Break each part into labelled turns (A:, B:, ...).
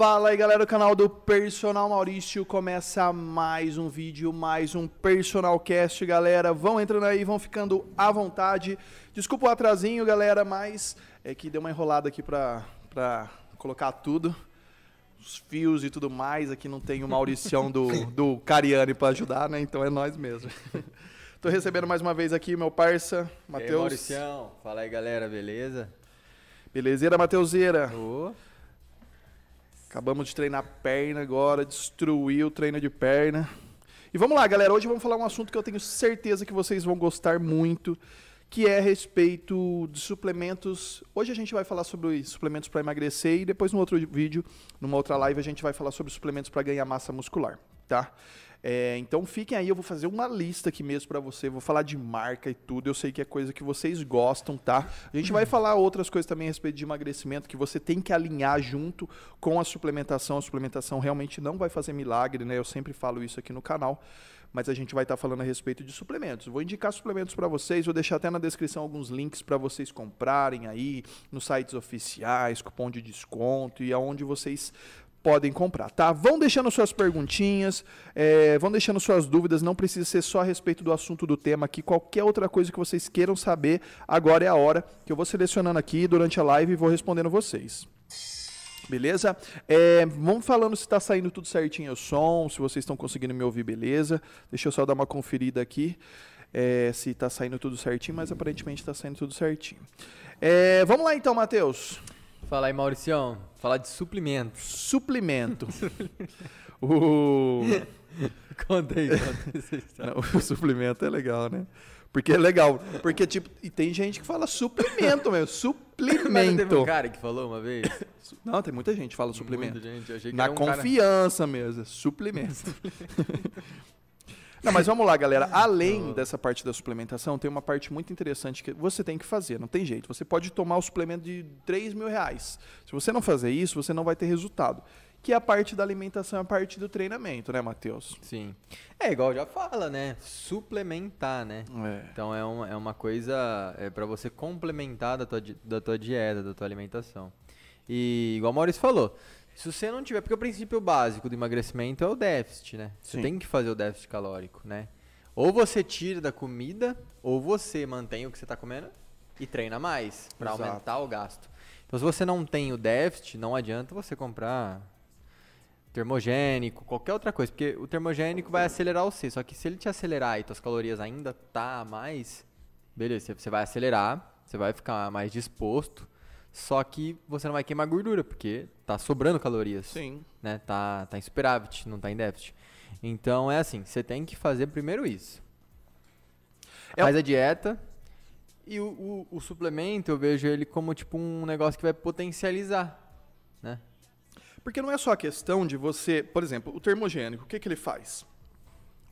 A: Fala aí galera do canal do Personal Maurício, começa mais um vídeo, mais um Personal Cast galera, vão entrando aí, vão ficando à vontade, desculpa o atrasinho galera, mas é que deu uma enrolada aqui pra, pra colocar tudo, os fios e tudo mais, aqui não tem o Mauricião do, do Cariani pra ajudar, né, então é nós mesmo. Tô recebendo mais uma vez aqui meu parça, Matheus.
B: Mauricião, fala aí galera, beleza?
A: Belezeira, Mateuseira.
B: Ô,
A: Acabamos de treinar perna agora, destruiu o treino de perna. E vamos lá, galera. Hoje vamos falar um assunto que eu tenho certeza que vocês vão gostar muito, que é a respeito de suplementos. Hoje a gente vai falar sobre suplementos para emagrecer e depois no outro vídeo, numa outra live, a gente vai falar sobre suplementos para ganhar massa muscular, tá? É, então fiquem aí, eu vou fazer uma lista aqui mesmo para você, vou falar de marca e tudo, eu sei que é coisa que vocês gostam, tá? A gente vai falar outras coisas também a respeito de emagrecimento que você tem que alinhar junto com a suplementação. A suplementação realmente não vai fazer milagre, né? Eu sempre falo isso aqui no canal. Mas a gente vai estar falando a respeito de suplementos. Vou indicar suplementos para vocês, vou deixar até na descrição alguns links para vocês comprarem aí nos sites oficiais, cupom de desconto e aonde vocês podem comprar, tá? Vão deixando suas perguntinhas, é, vão deixando suas dúvidas, não precisa ser só a respeito do assunto do tema aqui, qualquer outra coisa que vocês queiram saber, agora é a hora que eu vou selecionando aqui durante a live e vou respondendo vocês. Beleza? É, vamos falando se está saindo tudo certinho o som, se vocês estão conseguindo me ouvir, beleza? Deixa eu só dar uma conferida aqui é, se está saindo tudo certinho, mas aparentemente está saindo tudo certinho. É, vamos lá então, Matheus.
B: Fala aí Mauricião, falar de suplementos.
A: Suplemento. o...
B: Conta aí, conta aí
A: o suplemento é legal, né? Porque é legal. Porque, tipo, e tem gente que fala suplemento mesmo.
B: Mas não teve um
A: Suplemento.
B: cara que falou uma vez?
A: Não, tem muita gente que fala suplemento.
B: Muita gente, eu achei que
A: Na
B: um cara-
A: confiança mesmo. é Suplemento. Não, mas vamos lá, galera. Além dessa parte da suplementação, tem uma parte muito interessante que você tem que fazer. Não tem jeito. Você pode tomar o suplemento de 3 mil reais. Se você não fazer isso, você não vai ter resultado. Que é a parte da alimentação, a parte do treinamento, né, Matheus?
B: Sim. É igual já fala, né? Suplementar, né?
A: É.
B: Então é uma, é uma coisa é para você complementar da tua, da tua dieta, da tua alimentação. E igual o Maurício falou, se você não tiver, porque o princípio básico do emagrecimento é o déficit, né? Você
A: Sim.
B: tem que fazer o déficit calórico, né? Ou você tira da comida, ou você mantém o que você está comendo e treina mais para aumentar o gasto. Então se você não tem o déficit, não adianta você comprar termogênico, qualquer outra coisa, porque o termogênico vai acelerar o C, só que se ele te acelerar e tuas calorias ainda tá mais, beleza, você vai acelerar, você vai ficar mais disposto, só que você não vai queimar gordura, porque tá sobrando calorias,
A: Sim.
B: né? Tá, tá em superávit, não tá em déficit. Então é assim, você tem que fazer primeiro isso.
A: É
B: Faz a dieta e o, o, o suplemento eu vejo ele como tipo um negócio que vai potencializar, né?
A: Porque não é só a questão de você, por exemplo, o termogênico, o que, que ele faz?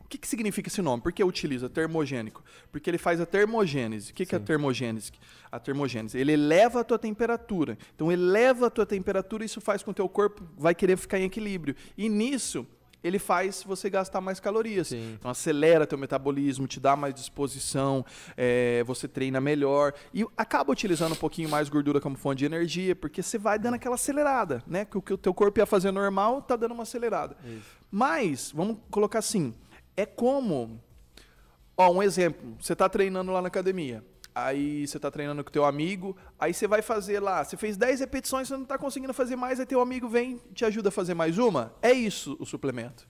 A: O que, que significa esse nome? Por que utiliza termogênico? Porque ele faz a termogênese. O que, que é a termogênese? A termogênese, ele eleva a tua temperatura. Então, eleva a tua temperatura, isso faz com que o teu corpo vai querer ficar em equilíbrio. E nisso, ele faz você gastar mais calorias.
B: Sim.
A: Então, acelera teu metabolismo, te dá mais disposição, é, você treina melhor. E acaba utilizando um pouquinho mais gordura como fonte de energia, porque você vai dando aquela acelerada, né? Que o que o teu corpo ia fazer normal, tá dando uma acelerada.
B: Isso.
A: Mas, vamos colocar assim, é como... Ó, um exemplo, você tá treinando lá na academia, aí você tá treinando com teu amigo, aí você vai fazer lá, você fez 10 repetições, você não tá conseguindo fazer mais, aí teu amigo vem e te ajuda a fazer mais uma. É isso o suplemento.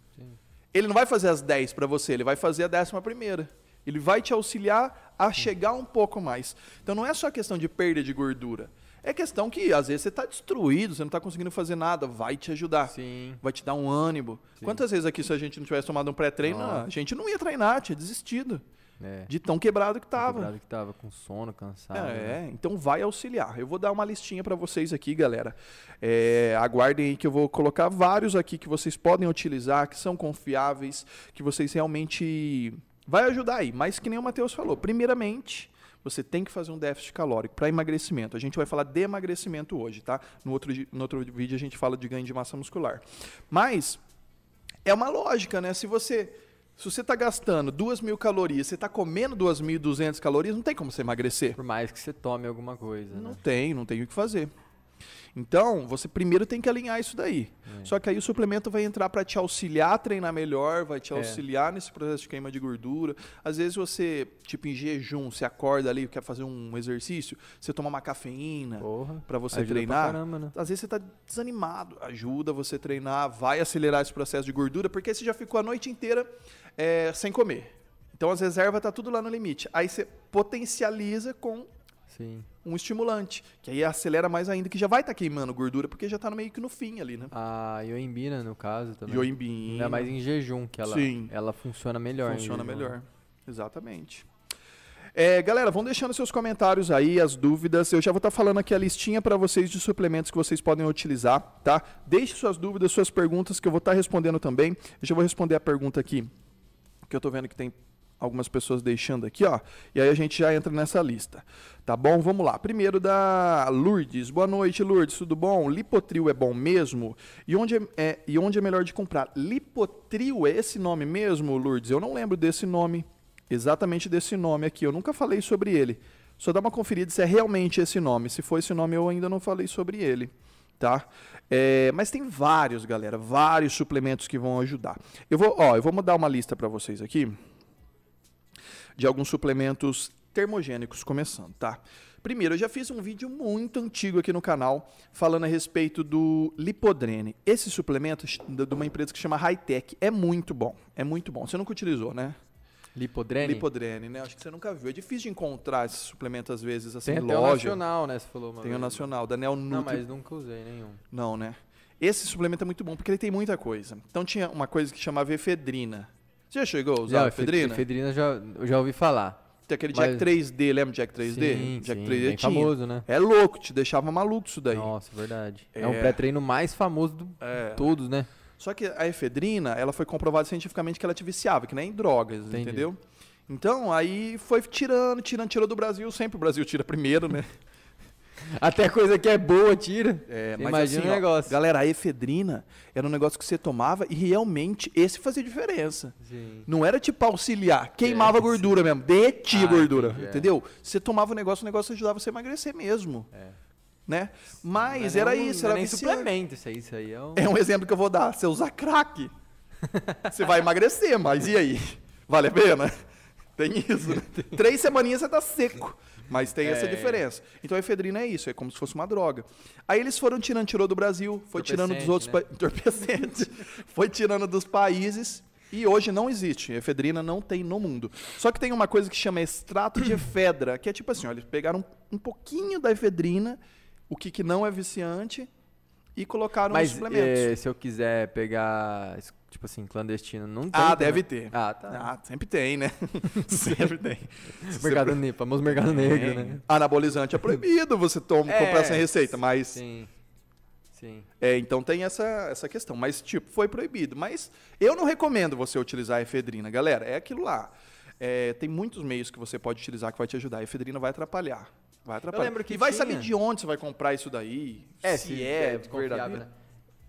A: Ele não vai fazer as 10 para você, ele vai fazer a décima primeira. Ele vai te auxiliar a chegar um pouco mais. Então não é só questão de perda de gordura. É questão que às vezes você está destruído, você não está conseguindo fazer nada, vai te ajudar.
B: Sim.
A: Vai te dar um ânimo. Quantas vezes aqui se a gente não tivesse tomado um pré-treino, a gente não ia treinar, tinha desistido.
B: É.
A: De tão quebrado que tava.
B: Quebrado que tava com sono, cansado. né?
A: É, então vai auxiliar. Eu vou dar uma listinha para vocês aqui, galera. É, aguardem aí que eu vou colocar vários aqui que vocês podem utilizar, que são confiáveis, que vocês realmente vai ajudar aí. Mas que nem o Matheus falou, primeiramente você tem que fazer um déficit calórico para emagrecimento. A gente vai falar de emagrecimento hoje, tá? No outro, no outro vídeo a gente fala de ganho de massa muscular. Mas é uma lógica, né? Se você se você está gastando 2 mil calorias, você está comendo 2.200 calorias, não tem como você emagrecer.
B: Por mais que você tome alguma coisa,
A: Não
B: né?
A: tem, não tem o que fazer. Então, você primeiro tem que alinhar isso daí. Só que aí o suplemento vai entrar para te auxiliar a treinar melhor, vai te
B: É.
A: auxiliar nesse processo de queima de gordura. Às vezes você, tipo em jejum, você acorda ali, quer fazer um exercício, você toma uma cafeína para você
B: ajuda pra
A: treinar.
B: caramba, né?
A: Às vezes você tá desanimado, ajuda você a treinar, vai acelerar esse processo de gordura, porque você já ficou a noite inteira é, sem comer. Então as reservas tá tudo lá no limite. Aí você potencializa com
B: Sim.
A: um estimulante, que aí acelera mais ainda, que já vai estar queimando gordura, porque já tá no meio que no fim ali, né?
B: A ioimbina, no caso, também.
A: Yoimbina.
B: Ainda mais em jejum, que ela,
A: Sim.
B: ela funciona melhor.
A: Funciona melhor. Exatamente. É, galera, vão deixando seus comentários aí, as dúvidas. Eu já vou estar falando aqui a listinha para vocês de suplementos que vocês podem utilizar, tá? Deixe suas dúvidas, suas perguntas, que eu vou estar respondendo também. Eu já vou responder a pergunta aqui, que eu tô vendo que tem algumas pessoas deixando aqui, ó. E aí a gente já entra nessa lista. Tá bom? Vamos lá. Primeiro da Lourdes. Boa noite, Lourdes. Tudo bom? Lipotril é bom mesmo? E onde é, é- e onde é melhor de comprar? Lipotril é esse nome mesmo, Lourdes? Eu não lembro desse nome. Exatamente desse nome aqui. Eu nunca falei sobre ele. Só dá uma conferida se é realmente esse nome. Se for esse nome, eu ainda não falei sobre ele. Tá? É, mas tem vários, galera, vários suplementos que vão ajudar. Eu vou, ó, eu vou dar uma lista para vocês aqui de alguns suplementos termogênicos começando, tá? Primeiro, eu já fiz um vídeo muito antigo aqui no canal falando a respeito do Lipodrene. Esse suplemento de de uma empresa que chama Hightech é muito bom, é muito bom. Você nunca utilizou, né?
B: Lipodrene?
A: Lipodrene, né? Acho que você nunca viu. É difícil de encontrar esse suplemento às vezes assim
B: Tem
A: em
B: até o
A: loja.
B: nacional, né? Você falou uma
A: Tem o
B: vez.
A: nacional, da Neo
B: Não,
A: Nutri.
B: mas nunca usei nenhum.
A: Não, né? Esse suplemento é muito bom porque ele tem muita coisa. Então tinha uma coisa que chamava efedrina. Você já chegou a usar
B: Já,
A: efedrina?
B: efedrina já, eu já ouvi falar.
A: Tem aquele
B: Mas-
A: Jack 3D, lembra Jack 3D?
B: Sim,
A: Jack
B: sim,
A: 3D
B: bem
A: tinha.
B: famoso, né?
A: É louco, te deixava maluco isso daí.
B: Nossa, verdade. É,
A: É.
B: um pré-treino mais famoso de
A: É.
B: todos, né?
A: Só que a efedrina, ela foi comprovado cientificamente que ela te viciava, que nem em drogas,
B: Entendi.
A: entendeu? Então, aí foi tirando, tirando, tirou do Brasil. Sempre o Brasil tira primeiro, né?
B: Até coisa que é boa, tira.
A: É,
B: imagina
A: assim,
B: o
A: ó,
B: negócio.
A: galera, a efedrina era um negócio que você tomava e realmente esse fazia diferença.
B: Sim.
A: Não era tipo auxiliar, queimava
B: É,
A: a gordura mesmo, derretia a
B: Ah,
A: gordura,
B: entendi, é.
A: entendeu? Você tomava o negócio, o negócio ajudava você a emagrecer mesmo,
B: É.
A: né?
B: Não
A: Mas
B: é
A: era
B: um-
A: isso,
B: é
A: era
B: nem
A: viciante.
B: suplemento isso aí, isso aí é um...
A: É um exemplo que eu vou dar. Você usa crack, você vai emagrecer, mas e aí? Vale a pena? Tem isso, né? Três semaninhas você tá seco. Mas tem essa
B: É.
A: diferença. Então a efedrina é isso, é como se fosse uma droga. Aí eles foram tirando, tirou do Brasil, foi tirando dos outros países. Entorpecente. foi tirando dos países. E hoje não existe. Efedrina não tem no mundo. Só que tem uma coisa que chama extrato de efedra, que é tipo assim: ó, eles pegaram um pouquinho da efedrina, o que, que não é viciante, e colocaram
B: Mas
A: suplementos.
B: eh, se eu quiser pegar, tipo assim, clandestino, não tem.
A: Ah,
B: também?
A: deve ter.
B: Ah, tá.
A: Ah, sempre tem, né? sempre tem.
B: Mercado negro, famoso mercado negro, né?
A: Anabolizante é proibido você toma,
B: É,
A: comprar sem receita, mas
B: Sim. Sim.
A: é, então tem essa, essa questão. Mas, tipo, foi proibido. Mas eu não recomendo você utilizar a efedrina, galera. É aquilo lá. É, tem muitos meios que você pode utilizar que vai te ajudar. A efedrina vai atrapalhar. Vai atrapalhar.
B: lembro que
A: e vai
B: tinha.
A: saber de onde você vai comprar isso daí. se, é,
B: confiável,
A: verdadeiro.
B: né?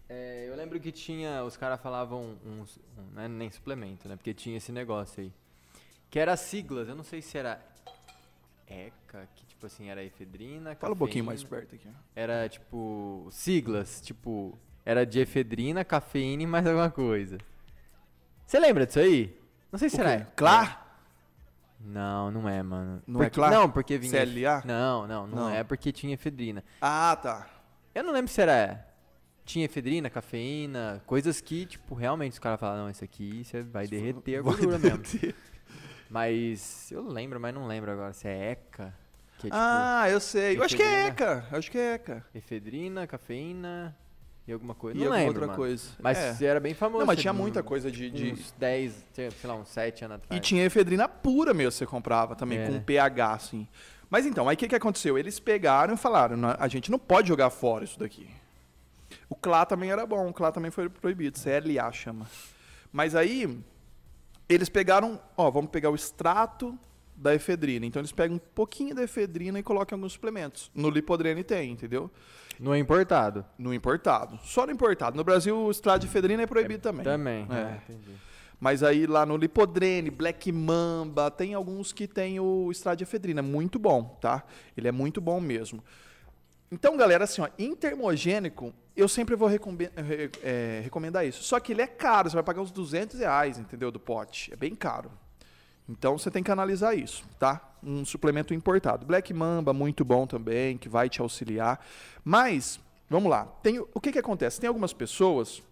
B: É, eu lembro que tinha, os caras falavam uns, um, né, nem suplemento, né? Porque tinha esse negócio aí. Que era siglas, eu não sei se era ECA, que tipo assim, era efedrina,
A: Fala um pouquinho mais perto aqui.
B: Era tipo, siglas, tipo, era de efedrina, cafeína e mais alguma coisa. Você lembra disso aí? Não sei se
A: O
B: era.
A: Clar?
B: Não, não é, mano.
A: Não é
B: Porque-
A: Clar?
B: Não, porque vinha.
A: CLA?
B: Não, não, não,
A: Não.
B: é porque tinha efedrina.
A: Ah, tá.
B: Eu não lembro se era. Tinha efedrina, cafeína, coisas que, tipo, realmente os caras falaram, não, isso aqui você vai derreter a gordura mesmo. Mas eu lembro, mas não lembro agora se é ECA, que é tipo
A: Ah, eu sei. Eu acho que é. ECA. Eu acho que é ECA.
B: efedrina, cafeína e alguma coisa.
A: E
B: não
A: alguma
B: lembro,
A: outra
B: mano.
A: coisa.
B: Mas
A: É.
B: era bem famoso.
A: Não, mas tinha muita coisa de- de-
B: Uns 10, sei lá, uns 7 anos atrás.
A: E tinha efedrina pura mesmo, você comprava também,
B: É,
A: com pH, assim. Mas então, aí o que, que aconteceu? Eles pegaram e falaram, "Não, a gente não pode jogar fora isso daqui. O CLA também era bom, o CLA também foi proibido, CLA chama. Mas aí, eles pegaram, ó, vamos pegar o extrato da efedrina. Então eles pegam um pouquinho da efedrina e colocam em alguns suplementos. No Lipodrene tem, entendeu?
B: Não é importado.
A: No importado. Só no importado. No Brasil, o extrato de efedrina é proibido também.
B: Também.
A: É.
B: É. entendi.
A: Mas aí lá no Lipodrene, Black Mamba, tem alguns que tem o efedrina. Muito bom, tá? Ele é muito bom mesmo. Então, galera, assim, ó, em termogênico, eu sempre vou é, recomendar isso. Só que ele é caro, você vai pagar uns 200 reais, entendeu, do pote. É bem caro. Então, você tem que analisar isso, tá? Um suplemento importado. Black Mamba, muito bom também, que vai te auxiliar. Mas, vamos lá. Tem, o que que acontece? Tem algumas pessoas...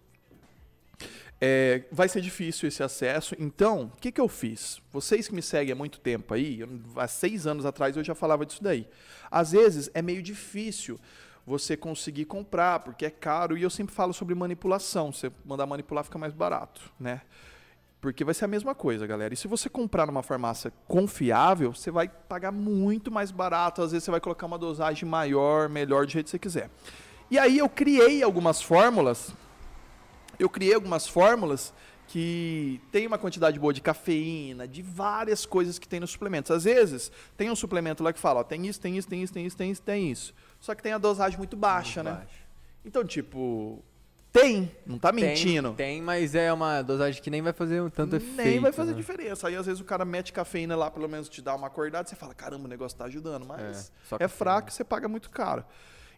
A: é, vai ser difícil esse acesso. Então, o que, que eu fiz? Vocês que me seguem há muito tempo aí, há seis anos atrás eu já falava disso daí. Às vezes é meio difícil você conseguir comprar, porque é caro, e eu sempre falo sobre manipulação. Você mandar manipular fica mais barato, né? Porque vai ser a mesma coisa, galera. E se você comprar numa farmácia confiável, você vai pagar muito mais barato. Às vezes você vai colocar uma dosagem maior, melhor, do jeito que você quiser. E aí eu criei algumas fórmulas eu criei algumas fórmulas que tem uma quantidade boa de cafeína, de várias coisas que tem nos suplementos. Às vezes, tem um suplemento lá que fala, ó, tem isso, tem isso, tem isso, tem isso, tem isso, tem isso. Só que tem a dosagem muito baixa,
B: Muito
A: né?
B: baixo.
A: Então, tipo, tem, não tá mentindo.
B: Tem, tem, mas é uma dosagem que nem vai fazer um tanto efeito.
A: Nem vai fazer
B: né?
A: diferença. Aí, às vezes, o cara mete cafeína lá, pelo menos te dá uma acordada, você fala, caramba, o negócio tá ajudando, mas
B: É,
A: é fraco e você paga muito caro.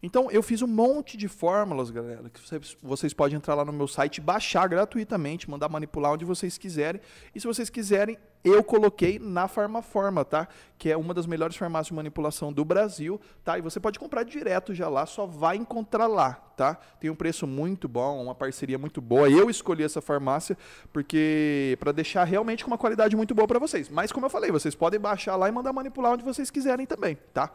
A: Então, eu fiz um monte de fórmulas, galera, que vocês, vocês podem entrar lá no meu site baixar gratuitamente, mandar manipular onde vocês quiserem. E se vocês quiserem, eu coloquei na Farmaforma, tá? Que é uma das melhores farmácias de manipulação do Brasil, tá? E você pode comprar direto já lá, só vai encontrar lá, tá? Tem um preço muito bom, uma parceria muito boa. Eu escolhi essa farmácia porque para deixar realmente com uma qualidade muito boa para vocês. Mas como eu falei, vocês podem baixar lá e mandar manipular onde vocês quiserem também, tá?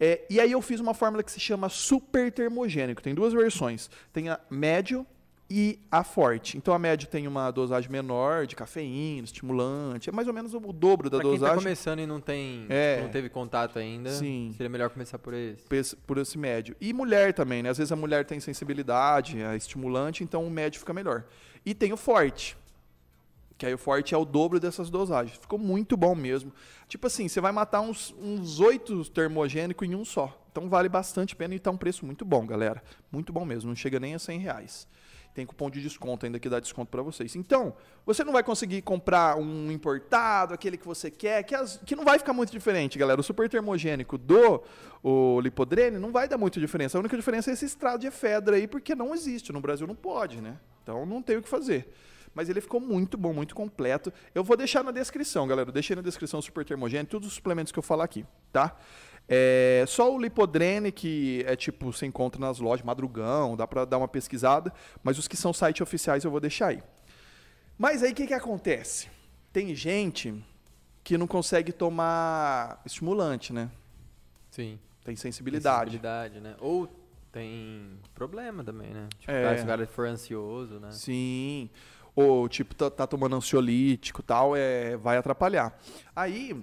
A: É, e aí eu fiz uma fórmula que se chama super termogênico. Tem duas versões. Tem a médio e a forte. Então a médio tem uma dosagem menor de cafeína, estimulante, é mais ou menos o dobro da
B: Pra quem tá
A: dosagem
B: começando e não tem,
A: É.
B: não teve contato ainda,
A: Sim.
B: seria melhor começar por esse.
A: por esse- por esse médio. E mulher também, né? Às vezes a mulher tem sensibilidade, é estimulante, então o médio fica melhor. E tem o forte. Que aí o forte é o dobro dessas dosagens. Ficou muito bom mesmo. Tipo assim, você vai matar uns, uns oito termogênicos em um só. Então vale bastante pena e tá um preço muito bom, galera. Muito bom mesmo. Não chega nem a 100 reais. Tem cupom de desconto ainda que dá desconto para vocês. Então, você não vai conseguir comprar um importado, aquele que você quer, que, as- que não vai ficar muito diferente, galera. O super termogênico do o Lipodrene não vai dar muita diferença. A única diferença é esse estrado de efedra aí, porque não existe. No Brasil não pode, né? Então não tem o que fazer. Mas ele ficou muito bom, muito completo. Eu vou deixar na descrição, galera. Eu deixei na descrição o super termogênico, todos os suplementos que eu falar aqui, tá? É, só o Lipodrene, que é tipo, você encontra nas lojas, madrugão, dá pra dar uma pesquisada. Mas os que são sites oficiais eu vou deixar aí. Mas aí o que, que acontece? Tem gente que não consegue tomar estimulante, né?
B: Sim.
A: Tem sensibilidade.
B: Sensibilidade, né? Ou tem problema também, né? Tipo,
A: É.
B: cara, se o cara for ansioso, né?
A: Sim. Ou, tipo, tá, tá tomando ansiolítico e tal, é, vai atrapalhar. Aí,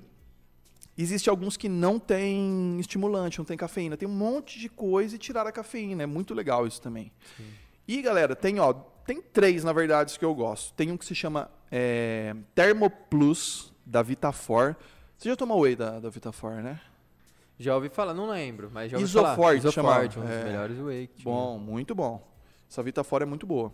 A: existe alguns que não tem estimulante, não tem cafeína. Tem um monte de coisa e tirar a cafeína. É muito legal isso também. E, galera, tem, ó, tem três, na verdade, que eu gosto. Tem um que se chama é, Thermoplus, da Vitafor. Você já tomou whey da, da Vitafor, né?
B: Já ouvi falar, não lembro, mas já ouvi falar. Isoforte,
A: chama.
B: um dos
A: É.
B: melhores whey que tinha.
A: Bom, muito bom. Essa Vitafora é muito boa.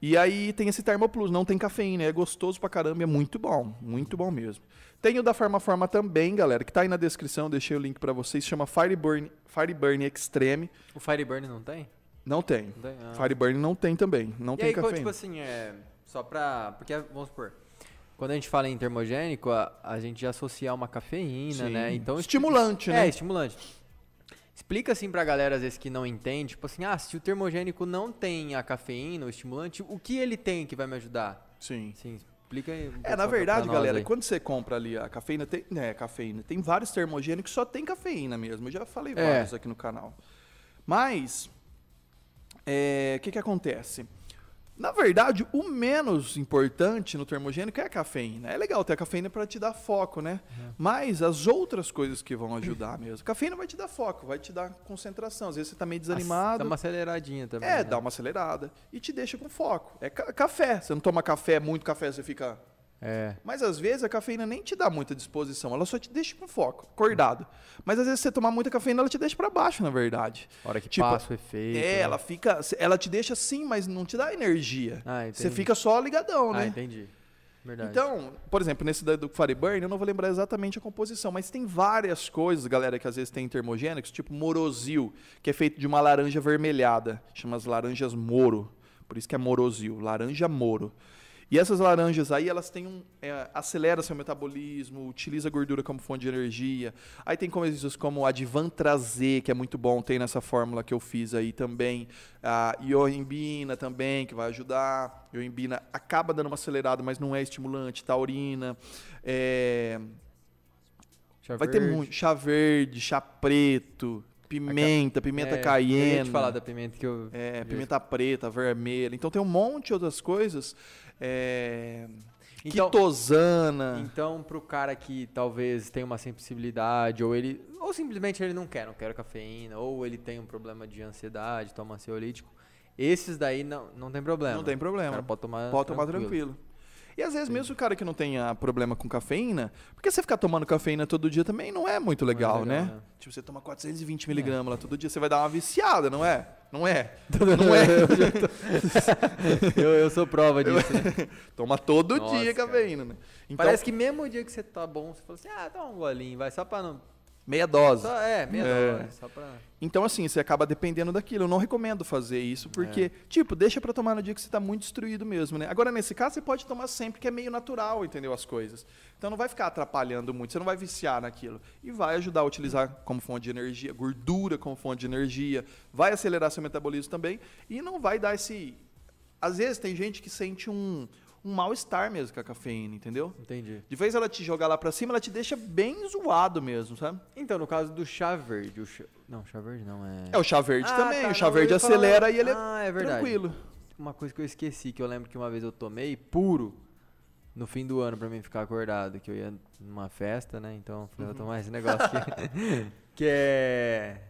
A: E aí tem esse Thermoplus, não tem cafeína, é gostoso pra caramba, é muito bom, muito bom mesmo. Tem o da Farmaforma também, galera, que tá aí na descrição, deixei o link pra vocês, chama Fireburn, Fireburn Extreme.
B: O Fireburn não tem?
A: Não tem.
B: Não tem? Ah.
A: Fireburn não tem também, não
B: e
A: tem
B: aí,
A: cafeína.
B: tipo assim, é, só pra... Porque, vamos supor, quando a gente fala em termogênico, a, a gente já associa uma cafeína,
A: Sim.
B: né? Então,
A: Estimulante,
B: é,
A: né?
B: estimulante. Explica assim pra galera, às vezes, que não entende, tipo assim, ah, se o termogênico não tem a cafeína, o estimulante, o que ele tem que vai me ajudar?
A: Sim.
B: Sim, explica aí. um
A: É, na verdade, galera,
B: aí.
A: quando você compra ali a cafeína, tem, né, cafeína, tem vários termogênicos que só tem cafeína mesmo. Eu já falei
B: É.
A: vários aqui no canal. Mas, é, o que que acontece? Na verdade, o menos importante no termogênico é a cafeína. É legal ter a cafeína para te dar foco, né? Mas as outras coisas que vão ajudar mesmo. Cafeína vai te dar foco, vai te dar concentração. Às vezes você tá meio desanimado.
B: Dá uma aceleradinha também.
A: É,
B: né?
A: dá uma acelerada. E te deixa com foco. É ca- café. Você não toma café, muito café, você fica
B: É.
A: mas às vezes a cafeína nem te dá muita disposição, ela só te deixa com foco, acordado. Mas às vezes você tomar muita cafeína, ela te deixa pra baixo, na verdade.
B: A hora que
A: Tipo,
B: passa o efeito.
A: É,
B: né?
A: ela fica, ela te deixa assim, mas não te dá energia.
B: Ah,
A: Você fica só ligadão,
B: Ah,
A: né?
B: entendi. Verdade.
A: Então, por exemplo, nesse do Fireburn, eu não vou lembrar exatamente a composição, mas tem várias coisas, galera, que às vezes tem termogênicos, tipo Morozil, que é feito de uma laranja vermelhada, chama as laranjas Moro, por isso que é Morozil, laranja Moro. E essas laranjas aí, elas têm um. É, acelera seu metabolismo, utiliza a gordura como fonte de energia. Aí tem coisas como Advantrazê, que é muito bom, tem nessa fórmula que eu fiz aí também. A ioimbina também, que vai ajudar. Ioimbina acaba dando uma acelerada, mas não é estimulante. Taurina. É,
B: Chá
A: vai ter
B: verde.
A: muito. Chá verde, chá preto, pimenta, pimenta
B: É,
A: caiena.
B: Eu ia te falar da pimenta que eu.
A: É, pimenta preta, vermelha. Então tem um monte de outras coisas. É,
B: Então-
A: quitosana.
B: Então, pro cara que talvez tenha uma sensibilidade, ou ele. Ou simplesmente ele não quer, não quer cafeína, ou ele tem um problema de ansiedade, toma ansiolítico. Esses daí não, não tem problema.
A: Não tem
B: O
A: problema.
B: cara pode tomar.
A: Pode tomar tranquilo. E às vezes, mesmo o cara que não tenha problema com cafeína, porque você ficar tomando cafeína todo dia também não é muito legal,
B: legal,
A: né?
B: né?
A: Tipo, você toma 420 miligramas lá todo dia, você vai dar uma viciada, não é? Não é?
B: Não é? eu, eu sou prova disso. né?
A: Toma todo
B: Nossa,
A: dia
B: cara.
A: cafeína, né? Então,
B: Parece que mesmo o dia que você tá bom, você fala assim, ah, dá um golinho, vai, só pra não.
A: Meia dose.
B: Só, é, meia
A: É.
B: dose, só pra.
A: Então, assim, você acaba dependendo daquilo. Eu não recomendo fazer isso, porque,
B: É.
A: tipo, deixa pra tomar no dia que você tá muito destruído mesmo, né? Agora, nesse caso, você pode tomar sempre, que é meio natural, entendeu? As coisas. Então, não vai ficar atrapalhando muito, você não vai viciar naquilo. E vai ajudar a utilizar como fonte de energia, gordura como fonte de energia, vai acelerar seu metabolismo também, e não vai dar esse. Às vezes, tem gente que sente um, um mal-estar mesmo com a cafeína, entendeu?
B: Entendi.
A: De vez ela te jogar lá pra cima, ela te deixa bem zoado mesmo, sabe?
B: Então, no caso do chá verde. O chá... Não, chá verde não é.
A: É o chá verde
B: Ah,
A: também.
B: tá,
A: o chá verde
B: ia falar-
A: acelera e ele é
B: Ah, é verdade.
A: tranquilo.
B: Uma coisa que eu esqueci, que eu lembro que uma vez eu tomei puro no fim do ano pra mim ficar acordado, que eu ia numa festa, né? Então eu falei, vou tomar esse negócio aqui. que é.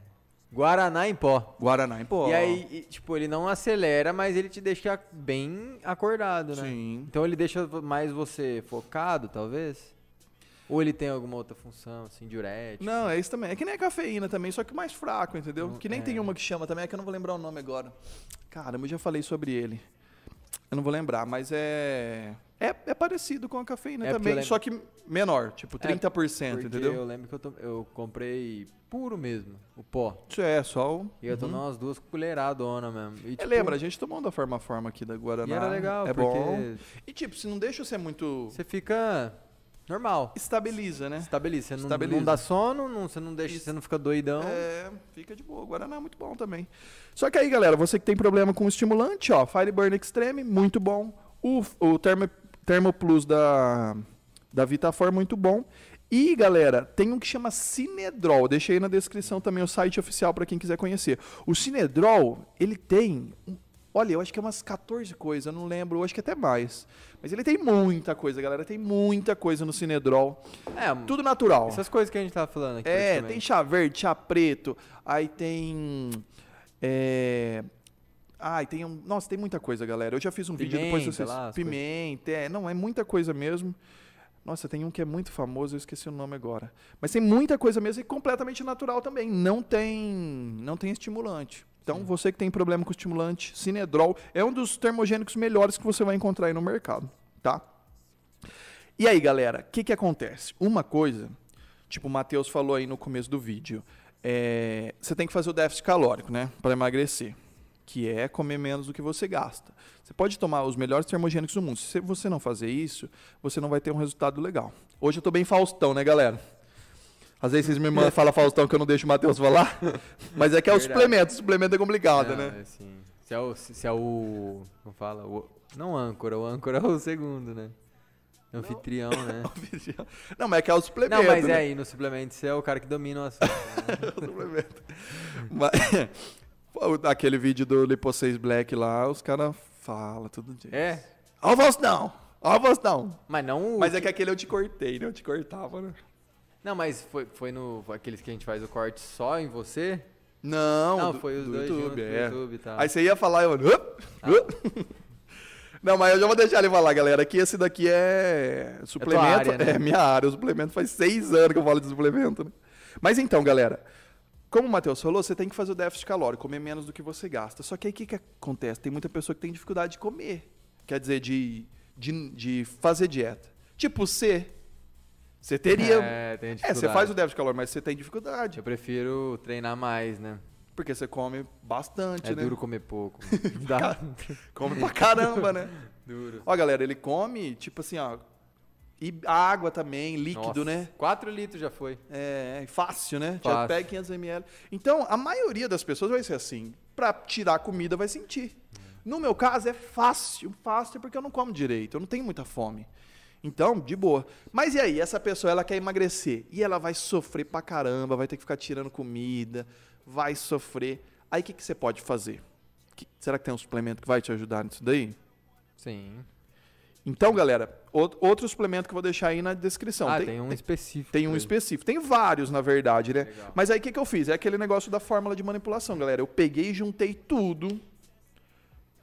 B: Guaraná em pó.
A: Guaraná em pó.
B: E aí, e, tipo, ele não acelera, mas ele te deixa bem acordado, né?
A: Sim.
B: Então ele deixa mais você focado, talvez? Ou ele tem alguma outra função, assim, diurético?
A: Não, é isso também. É que nem a cafeína também, só que mais fraco, entendeu?
B: Não-
A: que nem
B: é.
A: tem uma que chama também, é que eu não vou lembrar o nome agora. Caramba, eu já falei sobre ele. Eu não vou lembrar, mas é. É, é parecido com a cafeína
B: É,
A: também,
B: lembro-
A: só que menor, tipo 30%,
B: Porque
A: entendeu?
B: eu lembro que eu, to- eu comprei puro mesmo, o pó.
A: Isso é, só o.
B: E eu tomei umas duas colheradonas mesmo. E,
A: É,
B: tipo,
A: lembra, a gente tomou da forma forma aqui da Guaraná.
B: E era legal,
A: é
B: porque
A: bom. E tipo, se não deixa você muito.
B: você fica normal.
A: Estabiliza, né?
B: Estabiliza. Você não,
A: Estabiliza.
B: não dá sono, não, você não deixa,
A: Isso.
B: você não fica doidão.
A: É, fica de boa. Guaraná é muito bom também. Só que aí, galera, você que tem problema com estimulante, ó, Fireburn Extreme, muito bom. O, o Thermo, Thermo Plus da, da Vitafor, muito bom. E, galera, tem um que chama Cinedrol. Deixei aí na descrição também o site oficial para quem quiser conhecer. O Cinedrol, ele tem. Olha, eu acho que é umas 14 coisas, eu não lembro, eu acho que até mais. Mas ele tem muita coisa, galera. Tem muita coisa no Cinedrol.
B: É,
A: Tudo natural.
B: essas coisas que a gente tava falando aqui.
A: É, tem chá verde, chá preto, aí tem. É. Ai, tem um. Nossa, tem muita coisa, galera. Eu já fiz um vídeo depois
B: Pimenta
A: vocês.
B: lá,
A: Pimenta, é, não, é muita coisa mesmo. Nossa, tem um que é muito famoso, eu esqueci o nome agora. Mas tem muita coisa mesmo e completamente natural também. Não tem, não tem estimulante. Então, você que tem problema com estimulante, Cinedrol é um dos termogênicos melhores que você vai encontrar aí no mercado, tá? E aí, galera, o que, que acontece? Uma coisa, tipo o Matheus falou aí no começo do vídeo, é, você tem que fazer o déficit calórico, né? Para emagrecer. Que é comer menos do que você gasta. Você pode tomar os melhores termogênicos do mundo. Se você não fazer isso, você não vai ter um resultado legal. Hoje eu tô bem Faustão, né, galera? Às vezes vocês me mandam falar Faustão que eu não deixo o Matheus falar. Mas é que é o suplemento. O suplemento é complicado,
B: Não,
A: né?
B: é assim, se é o. Se é o como fala? O, não âncora, o âncora é o segundo, né? Anfitrião, né?
A: Não, mas é que é o suplemento.
B: Não, mas
A: né?
B: é aí, no suplemento você é o cara que domina o assunto. né?
A: suplemento. Mas, aquele vídeo do Lipo 6 Black lá, os caras falam todo dia.
B: é,
A: Ó, o Faustão! Ó, o Faustão!
B: mas não o.
A: Mas é que aquele eu te cortei, né? Eu te cortava, né?
B: Não, mas foi, foi no. Aqueles que a gente faz o corte só em você?
A: Não,
B: Não,
A: do-
B: foi os
A: do
B: dois
A: YouTube,
B: juntos do
A: é.
B: YouTube e tal.
A: Aí você ia falar, eu... Up, up. Não, mas eu já vou deixar ele falar, galera, que esse daqui é suplemento.
B: área, né?
A: É minha área, o suplemento faz seis anos que eu falo de suplemento, né? Mas então, galera, como o Matheus falou, você tem que fazer o déficit calórico, comer menos do que você gasta. Só que aí o que, que acontece? Tem muita pessoa que tem dificuldade de comer. Quer dizer, de, de, de fazer dieta. Tipo, você. Você teria.
B: É, tem
A: É,
B: dificuldade.
A: você faz o déficit calórico, mas você tem dificuldade.
B: Eu prefiro treinar mais, né?
A: Porque você come bastante,
B: É
A: né?
B: duro comer pouco. Dá.
A: Come pra caramba, né?
B: duro.
A: Ó, galera, ele come, tipo assim, ó. E água também, líquido,
B: Nossa,
A: né?
B: 4 litros já foi.
A: É, é fácil, né? Já
B: Fácil.
A: pega 500 ml. Então, a maioria das pessoas vai ser assim. Pra tirar a comida, vai sentir. No meu caso, é fácil. Fácil porque eu não como direito. Eu não tenho muita fome. Então, de boa. Mas e aí? Essa pessoa, ela quer emagrecer. E ela vai sofrer pra caramba. Vai ter que ficar tirando comida. Vai sofrer. Aí, o que, que você pode fazer? Que- será que tem um suplemento que vai te ajudar nisso daí?
B: Sim.
A: Então, galera, out- outro suplemento que eu vou deixar aí na descrição.
B: ah,
A: tem,
B: tem, um específico.
A: tem um
B: pra
A: específico. Tem vários, na verdade, né?
B: Legal.
A: Mas aí o que, que eu fiz? É aquele negócio da fórmula de manipulação, galera. Eu peguei e juntei tudo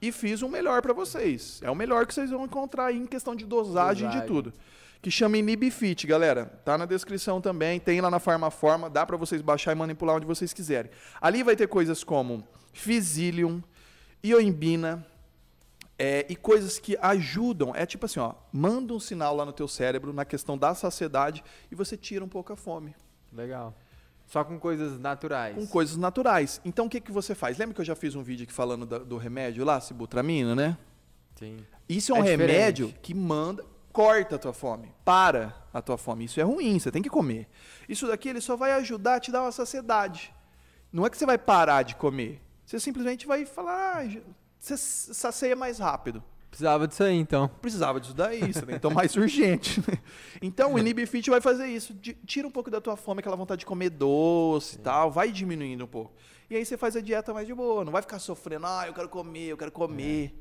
A: e fiz um melhor pra vocês. É o melhor que vocês vão encontrar aí em questão de dosagem, de
B: Dosagem.
A: tudo. Que chama Inibifit, galera. Tá na descrição também, tem lá na Farmaforma, dá pra vocês baixar e manipular onde vocês quiserem. Ali vai ter coisas como Fisilium, Ioimbina, é, e coisas que ajudam. É tipo assim, ó, manda um sinal lá no teu cérebro na questão da saciedade e você tira um pouco a fome.
B: Legal. Só com coisas naturais.
A: Com coisas naturais. Então o que, que você faz? Lembra que eu já fiz um vídeo aqui falando da- do remédio lá, Sibutramina, né?
B: Sim.
A: Isso é um
B: É diferente.
A: remédio que manda, corta a tua fome, para a tua fome. Isso é ruim, você tem que comer. Isso daqui ele só vai ajudar a te dar uma saciedade. Não é que você vai parar de comer. Você simplesmente vai falar, ah, você sacia mais rápido.
B: Precisava disso aí, então.
A: Precisava disso daí, tem que tomar mais urgente. né? Então o Inibifit vai fazer isso. Tira um pouco da tua fome, aquela vontade de comer doce e tal, vai diminuindo um pouco. E aí você faz a dieta mais de boa, não vai ficar sofrendo, ah, eu quero comer, eu quero comer.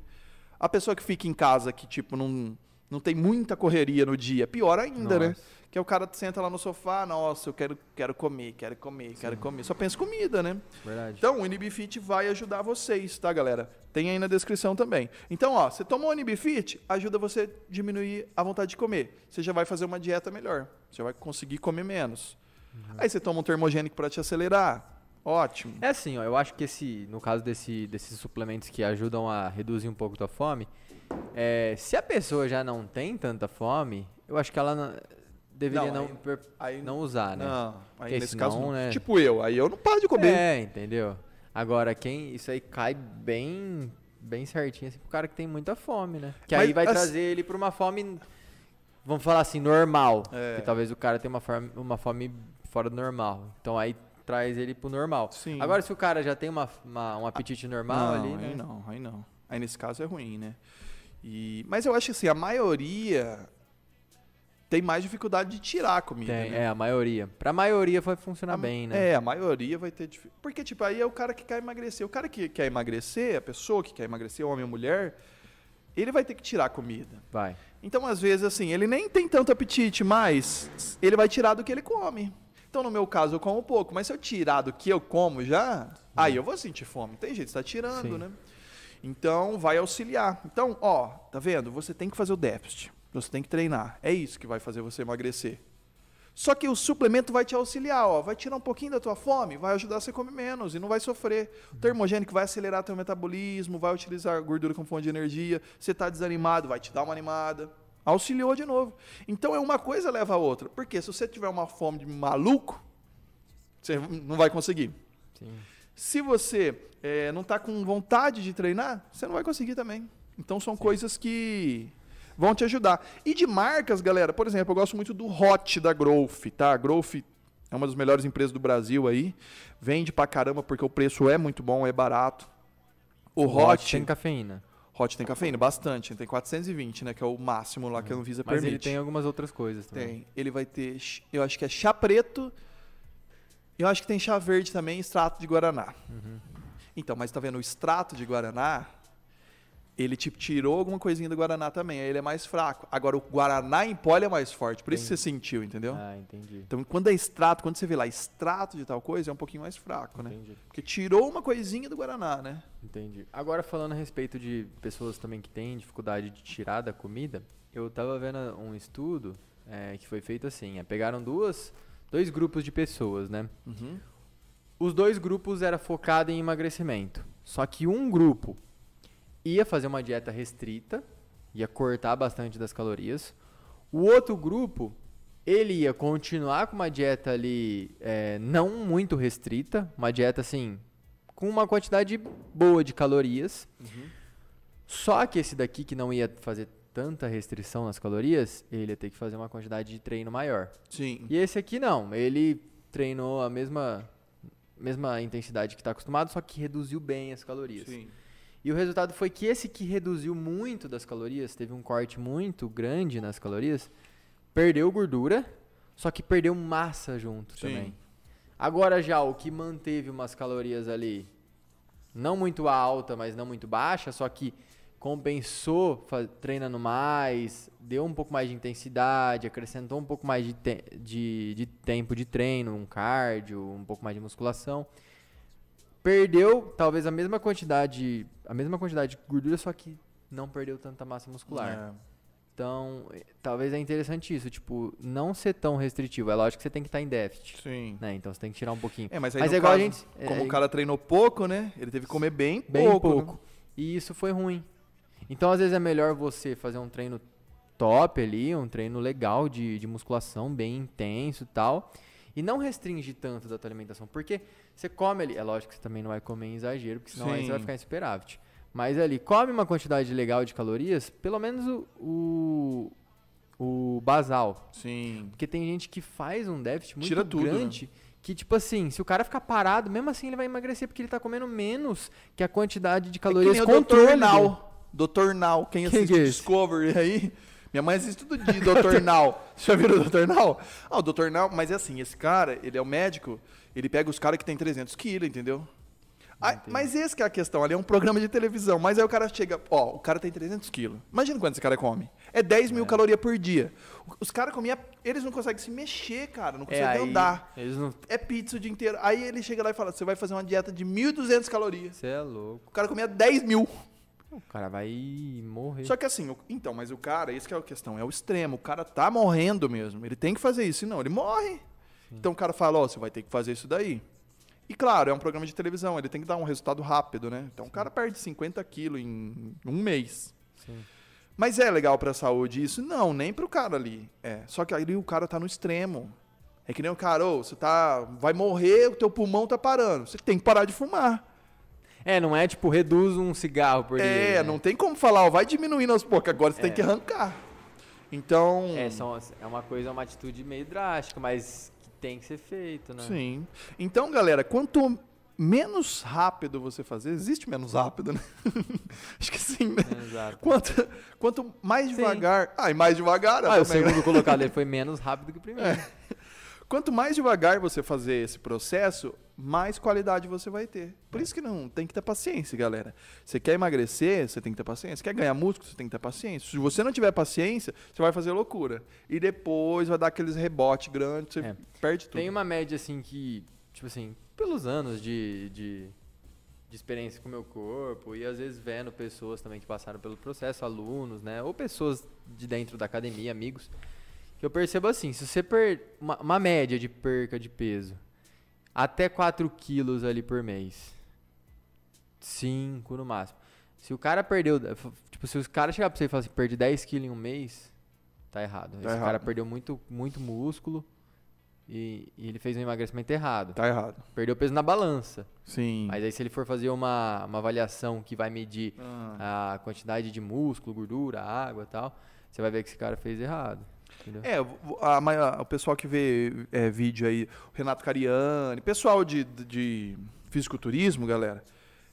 A: A pessoa que fica em casa, que tipo, não, não tem muita correria no dia, pior ainda, né? Que é o cara senta lá no sofá, nossa, eu quero, quero comer, quero comer, quero comer. Só pensa em comida, né?
B: Verdade.
A: Então, o Inibifit vai ajudar vocês, tá, galera? Tem aí na descrição também. Então, ó, você tomou o Inibifit, ajuda você a diminuir a vontade de comer. Você já vai fazer uma dieta melhor. Você vai conseguir comer menos. Aí você toma um termogênico para te acelerar. Ótimo.
B: É assim, ó, eu acho que esse, no caso desse, desses suplementos que ajudam a reduzir um pouco tua fome, é, se a pessoa já não tem tanta fome, eu acho que ela deveria
A: Não,
B: não,
A: aí- aí-
B: não usar, né?
A: Não, aí
B: Porque
A: nesse
B: senão,
A: caso, não.
B: né?
A: tipo eu, aí eu não paro de comer.
B: É, entendeu? Agora, quem isso aí cai bem bem certinho assim pro cara que tem muita fome, né? Que
A: Mas,
B: aí vai
A: assim-
B: trazer ele pra uma fome, vamos falar assim, normal.
A: É.
B: Que talvez o cara tenha uma fome, uma fome fora do normal. Então aí traz ele pro normal.
A: Sim.
B: Agora, se o cara já tem uma, uma- um apetite normal
A: não,
B: ali, né?
A: aí não, aí não. Aí nesse caso é ruim, né? E, mas eu acho que assim, a maioria tem mais dificuldade de tirar a comida,
B: Tem,
A: né?
B: é, a maioria. Pra maioria vai funcionar
A: A-
B: bem, né?
A: É, a maioria vai ter dificuldade. Porque, tipo, aí é o cara que quer emagrecer. O cara que quer emagrecer, a pessoa que quer emagrecer, homem ou mulher, ele vai ter que tirar a comida.
B: Vai.
A: Então, às vezes, assim, ele nem tem tanto apetite, mas ele vai tirar do que ele come. Então, no meu caso, eu como pouco. Mas se eu tirar do que eu como já, aí eu vou sentir fome. Tem jeito, você tá tirando,
B: Sim.
A: né? Então, vai auxiliar. Então, ó, tá vendo? Você tem que fazer o déficit. Você tem que treinar. É isso que vai fazer você emagrecer. Só que o suplemento vai te auxiliar, ó, vai tirar um pouquinho da tua fome, vai ajudar você a comer menos e não vai sofrer. O termogênico vai acelerar teu metabolismo, vai utilizar a gordura como fonte de energia. Você está desanimado, vai te dar uma animada. Auxiliou de novo. Então é uma coisa leva a outra. Porque se você tiver uma fome de maluco, você não vai conseguir.
B: Sim.
A: Se você eh, não está com vontade de treinar, você não vai conseguir também. Então são coisas que vão te ajudar. E de marcas, galera, por exemplo, eu gosto muito do Hot da Growth, tá? A Growth é uma das melhores empresas do Brasil aí. Vende pra caramba porque o preço é muito bom, é barato. O Hot,
B: tem cafeína.
A: Hot tem cafeína, bastante. Tem 420, né? Que é o máximo lá que a Anvisa
B: Mas
A: permite.
B: ele tem algumas outras coisas também.
A: Tem. Ele vai ter, eu acho que é chá preto. Eu acho que tem chá verde também, extrato de guaraná.
B: Uhum.
A: Então, mas tá vendo o extrato de guaraná? Ele tipo tirou alguma coisinha do guaraná também, aí ele é mais fraco. Agora o guaraná em pó é mais forte, por isso que você sentiu, entendeu?
B: Ah, entendi.
A: Então, quando é extrato, quando você vê lá extrato de tal coisa, é um pouquinho mais fraco, né?
B: Entendi.
A: Porque tirou uma coisinha do guaraná, né?
B: Entendi. Agora falando a respeito de pessoas também que têm dificuldade de tirar da comida, eu tava vendo um estudo é, que foi feito assim, é, pegaram duas, dois grupos de pessoas, né?
A: Uhum.
B: Os dois grupos era focado em emagrecimento. Só que um grupo ia fazer uma dieta restrita ia cortar bastante das calorias. O outro grupo, ele ia continuar com uma dieta ali é, não muito restrita, uma dieta assim, com uma quantidade boa de calorias.
A: Uhum.
B: Só que esse daqui que não ia fazer tanta restrição nas calorias, ele ia ter que fazer uma quantidade de treino maior.
A: Sim.
B: E esse aqui não, ele treinou a mesma, mesma intensidade que está acostumado, só que reduziu bem as calorias.
A: Sim.
B: E o resultado foi que esse que reduziu muito das calorias, teve um corte muito grande nas calorias, perdeu gordura, só que perdeu massa junto
A: Sim.
B: também. Agora já o que manteve umas calorias ali não muito alta, mas não muito baixa, só que compensou treinando mais, deu um pouco mais de intensidade, acrescentou um pouco mais de, te- de, de tempo de treino, um cardio, um pouco mais de musculação. Perdeu talvez a mesma quantidade, a mesma quantidade de gordura, só que não perdeu tanta massa muscular.
A: É.
B: Então, eh, talvez é interessante isso, tipo, não ser tão restritivo. É lógico que você tem que estar em déficit,
A: Sim.
B: né? Então você tem que tirar um pouquinho.
A: É, mas aí
B: Mas é igual a
A: caso,
B: gente- é-
A: como
B: é-
A: o cara treinou pouco, né? Ele teve que comer bem,
B: Bem
A: pouco.
B: pouco.
A: né?
B: E isso foi ruim. Então, às vezes, é melhor você fazer um treino top ali, um treino legal de, de musculação, bem intenso e tal. E não restringir tanto da tua alimentação. Porque você come ali. É lógico que você também não vai comer em exagero, porque senão aí você vai ficar em superávit. Mas ali, come uma quantidade legal de calorias, pelo menos o, o, o basal.
A: Sim.
B: Porque tem gente que faz um déficit muito
A: Tira tudo, né?
B: grande. Que, tipo assim, se o cara ficar parado, mesmo assim ele vai emagrecer, porque ele tá comendo menos que a quantidade de
A: É
B: calorias
A: que nem o
B: controle.
A: Dr.
B: dele.
A: Nau. Dr. Nau. Quem
B: Quem
A: assiste
B: que é?
A: Discovery aí... Minha mãe assiste todo dia Dr. Nau. Você já viram o Dr. Nau? Ah, o Dr. Nau... Mas é assim, esse cara, ele é o médico, ele pega os caras que tem 300 quilos, entendeu? Ah, mas esse que é a questão, ali é um programa de televisão, mas aí o cara chega, ó, o cara tem 300 quilos. Imagina quanto esse cara come. É 10 mil calorias por dia. Os caras comiam, eles não conseguem se mexer, cara, não
B: É,
A: conseguem
B: aí,
A: andar.
B: Eles não.
A: É pizza o dia inteiro. Aí ele chega lá e fala, você vai fazer uma dieta de 1.200 calorias.
B: Você é louco.
A: O cara comia 10 mil.
B: O cara vai morrer.
A: Só que assim, o- então, mas o cara, isso que é a questão, é o extremo. O cara tá morrendo mesmo. Ele tem que fazer isso, senão ele morre. Então o cara fala, ó, você vai ter que fazer isso daí. E claro, é um programa de televisão, ele tem que dar um resultado rápido, né? Então o cara perde 50 quilos em um mês.
B: Sim.
A: Mas é legal pra saúde isso? Não, nem pro cara ali. É. Só que ali o cara tá no extremo. É que nem o cara, ô, você tá. Vai morrer, o teu pulmão tá parando. Você tem que parar de fumar.
B: É, não é tipo, reduz um cigarro por dia.
A: É,
B: né?
A: não tem como falar, ó, vai diminuindo aos poucos, agora você tem
B: É.
A: que arrancar. Então.
B: É, são, é uma coisa, uma atitude meio drástica, mas que tem que ser feito, né?
A: Sim. Então, galera, quanto menos rápido você fazer, existe menos rápido, né? Acho que sim, né?
B: Exato.
A: Quanto, quanto mais
B: Sim.
A: devagar. Ah, e mais devagar.
B: Ah, o
A: né?
B: segundo colocado ele foi menos rápido que o primeiro.
A: Quanto mais devagar você fazer esse processo, mais qualidade você vai ter. Por isso que não tem que ter paciência, galera. Você quer emagrecer, você tem que ter paciência. Quer ganhar músculo, você tem que ter paciência. Se você não tiver paciência, você vai fazer loucura. E depois vai dar aqueles rebotes grandes, você
B: É.
A: perde tudo.
B: Tem uma média assim que, tipo assim, pelos anos de, de, de experiência com o meu corpo e às vezes vendo pessoas também que passaram pelo processo, alunos, né? Ou pessoas de dentro da academia, amigos, que eu percebo assim, se você per uma, uma média de perca de peso até 4 quilos ali por mês, 5 no máximo. Se o cara perdeu, tipo, se os cara chegar pra você e falar assim, perdi 10 quilos em um mês, tá errado.
A: Tá
B: Esse
A: errado.
B: cara perdeu muito, muito músculo e, e ele fez um emagrecimento errado.
A: Tá errado.
B: Perdeu peso na balança.
A: Sim.
B: Mas aí se ele for fazer uma, uma avaliação que vai medir
A: Ah.
B: a quantidade de músculo, gordura, água e tal, você vai ver que esse cara fez errado. Entendeu?
A: É, o- a, ma- o pessoal que vê é, vídeo aí, o Renato Cariani, pessoal de, de fisiculturismo, galera,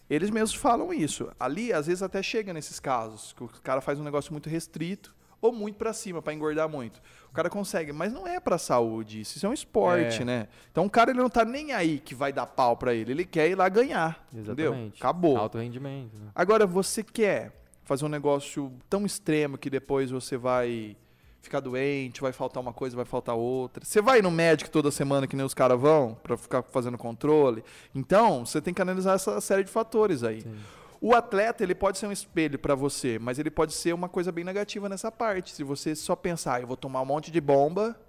A: eles mesmos falam isso. Ali, às vezes, até chega nesses casos, que o cara faz um negócio muito restrito ou muito pra cima, pra engordar muito. O cara consegue, mas não é pra saúde isso, é um esporte,
B: É.
A: né? Então o cara ele não tá nem aí que vai dar pau pra ele, ele quer ir lá ganhar, entendeu?
B: Exatamente.
A: Acabou.
B: Alto rendimento. Né?
A: Agora, você quer fazer um negócio tão extremo que depois você vai ficar doente, vai faltar uma coisa, vai faltar outra. Você vai no médico toda semana que nem os caras vão pra ficar fazendo controle. Então, você tem que analisar essa série de fatores aí.
B: Sim.
A: O atleta, ele pode ser um espelho pra você, mas ele pode ser uma coisa bem negativa nessa parte. Se você só pensar, "Ah, eu vou tomar um monte de bomba,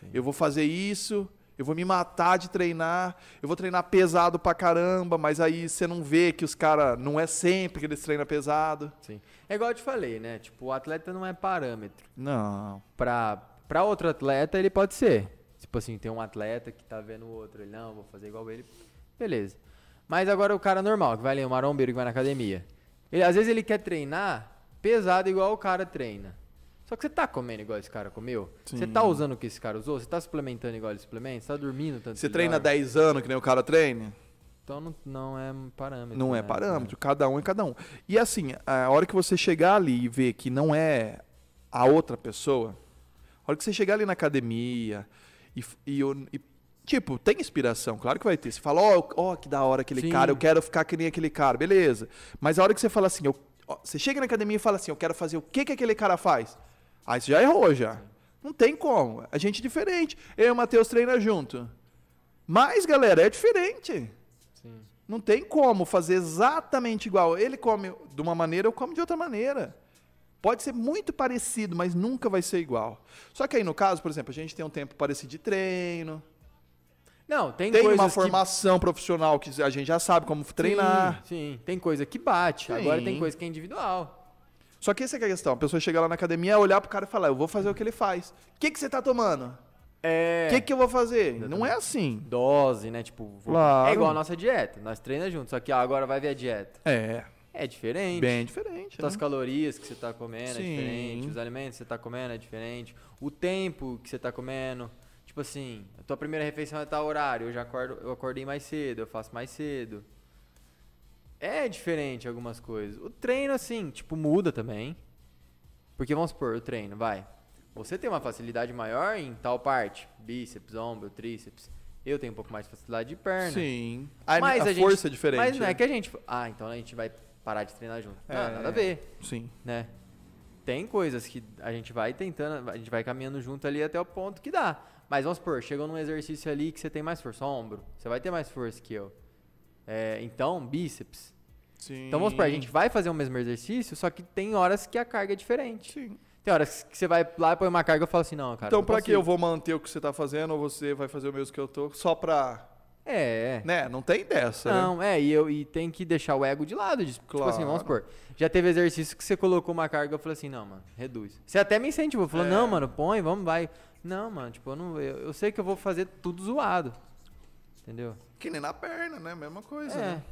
B: Sim.
A: eu vou fazer isso, Eu vou me matar de treinar, eu vou treinar pesado pra caramba, mas aí você não vê que os caras. Não é sempre que eles treinam pesado.
B: Sim. É igual eu te falei, né? Tipo, o atleta não é parâmetro.
A: Não.
B: Pra, pra outro atleta, ele pode ser. Tipo assim, tem um atleta que tá vendo o outro, ele, não, vou fazer igual ele. Beleza. Mas agora o cara normal, que vai ali, o marombeiro que vai na academia. Ele, às vezes ele quer treinar pesado igual o cara treina. Só que você tá comendo igual esse cara comeu? Você tá
A: Sim.
B: usando o que esse cara usou? Você tá suplementando igual ele suplementa? Você tá dormindo tanto
A: Você treina
B: dorme?
A: 10 anos que nem o cara treina?
B: Então não, não é parâmetro.
A: Não é
B: né?
A: parâmetro, cada um é cada um. E assim, a hora que você chegar ali e ver que não é a outra pessoa, a hora que você chegar ali na academia e, e, e, tipo, tem inspiração, claro que vai ter. Você fala, ó, ó, que da hora aquele
B: Sim.
A: cara, eu quero ficar que nem aquele cara, beleza. Mas a hora que você fala assim, eu- ó, você chega na academia e fala assim, eu quero fazer o que que aquele cara faz? Aí você já errou já. Não tem como. A gente é diferente. Eu e o Matheus treina junto. Mas, galera, é diferente.
B: Sim.
A: Não tem como fazer exatamente igual. Ele come de uma maneira, eu como de outra maneira. Pode ser muito parecido, mas nunca vai ser igual. Só que aí, no caso, por exemplo, a gente tem um tempo parecido de treino,
B: Não, tem,
A: tem uma
B: que-
A: formação profissional que a gente já sabe como treinar.
B: Sim, sim, tem coisa que bate.
A: Sim.
B: Agora tem coisa que é individual.
A: Só que essa é a questão. A pessoa chega lá na academia, olhar pro cara e falar, eu vou fazer o que ele faz. O que, que você tá tomando?
B: É.
A: O que, que eu vou fazer? Não é assim.
B: Dose, né? Tipo, vou-
A: Claro.
B: é igual a nossa dieta. Nós treinamos juntos. Só que ó, agora vai ver a dieta.
A: É,
B: É diferente.
A: bem diferente.
B: As
A: né?
B: calorias que você tá comendo
A: Sim.
B: é diferente. Os alimentos que você tá comendo é diferente. O tempo que você tá comendo. Tipo assim, a tua primeira refeição é tal horário. Eu já acordo, eu acordei mais cedo, eu faço mais cedo. É diferente algumas coisas. O treino, assim, tipo, muda também. Porque vamos supor, o treino, vai. Você tem uma facilidade maior em tal parte. Bíceps, ombro, tríceps. Eu tenho um pouco mais de facilidade de perna.
A: Sim. A,
B: Mas
A: a
B: a gente-
A: força é diferente.
B: Mas não é
A: né?
B: que a gente. Ah, então a gente vai parar de treinar junto. Não,
A: É.
B: nada a ver,
A: Sim.
B: né? Tem coisas que a gente vai tentando, a gente vai caminhando junto ali até o ponto que dá. Mas vamos supor, chegou num exercício ali que você tem mais força, ombro, você vai ter mais força que eu. É, então, bíceps.
A: Sim.
B: Então vamos supor, a gente vai fazer o mesmo exercício, só que tem horas que a carga é diferente.
A: Sim.
B: Tem horas que você vai lá e põe uma carga e fala assim, não, cara.
A: Então,
B: não
A: pra que eu vou manter o que você tá fazendo ou você vai fazer o mesmo que eu tô só pra.
B: É, é.
A: Né? Não tem dessa. né?
B: Não, é, e, eu, e tem que deixar o ego de lado disso. Tipo assim, vamos supor, já teve exercício que você colocou uma carga, eu falei assim, não, mano, reduz. Você até me incentivou, falou,
A: É.
B: não, mano, põe, vamos, vai. Não, mano, tipo, eu, não, eu, eu sei que eu vou fazer tudo zoado. Entendeu?
A: Que nem na perna, né? Mesma coisa.
B: É.
A: né?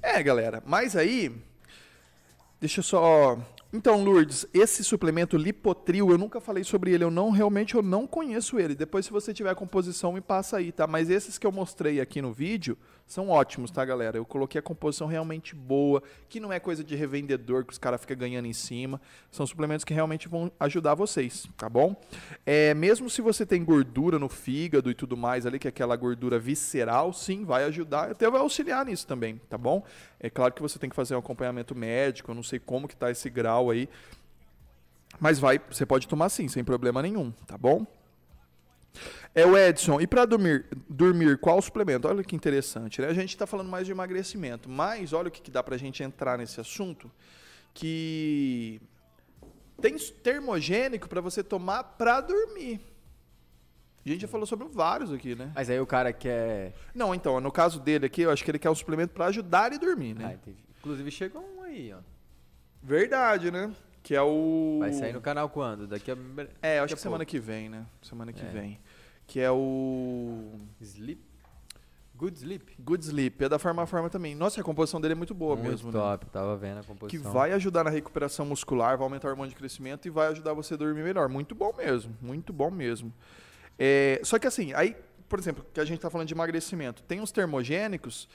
A: É, galera. Mas aí. Deixa eu só. Então, Lourdes, esse suplemento Lipotril, eu nunca falei sobre ele, eu não realmente eu não conheço ele. Depois, se você tiver a composição, me passa aí, tá? Mas esses que eu mostrei aqui no vídeo são ótimos, tá, galera? Eu coloquei a composição realmente boa, que não é coisa de revendedor que os caras ficam ganhando em cima. São suplementos que realmente vão ajudar vocês, tá bom? É, mesmo se você tem gordura no fígado e tudo mais ali, que é aquela gordura visceral, sim, vai ajudar, até vai auxiliar nisso também, tá bom? É claro que você tem que fazer um acompanhamento médico, eu não sei como que tá esse grau aí, mas vai, você pode tomar sim, sem problema nenhum, tá bom? É o Edson, e para dormir, dormir, qual suplemento? Olha que interessante, né? A gente está falando mais de emagrecimento, mas olha o que, que dá pra gente entrar nesse assunto, que tem termogênico para você tomar para dormir. A gente já falou sobre vários aqui, né?
B: Mas aí o cara quer.
A: Não, então, no caso dele aqui, eu acho que ele quer um suplemento para ajudar ele a dormir,
B: Ah,
A: né?
B: entendi. Inclusive chegou um aí, ó.
A: Verdade, né? Que é o.
B: Vai sair no canal quando? Daqui a.
A: É, acho que semana que vem, né? Semana que
B: É.
A: vem. Que é o.
B: Sleep? Good Sleep.
A: Good Sleep. É da Farmafarma também. Nossa, a composição dele é muito boa
B: Muito
A: mesmo, né?
B: top, tava vendo a
A: Que
B: composição.
A: vai ajudar na recuperação muscular, vai aumentar o hormônio de crescimento e vai ajudar você a dormir melhor. Muito bom mesmo. Muito bom mesmo. É, só que assim, aí, por exemplo, que a gente tá falando de emagrecimento, tem uns termogênicos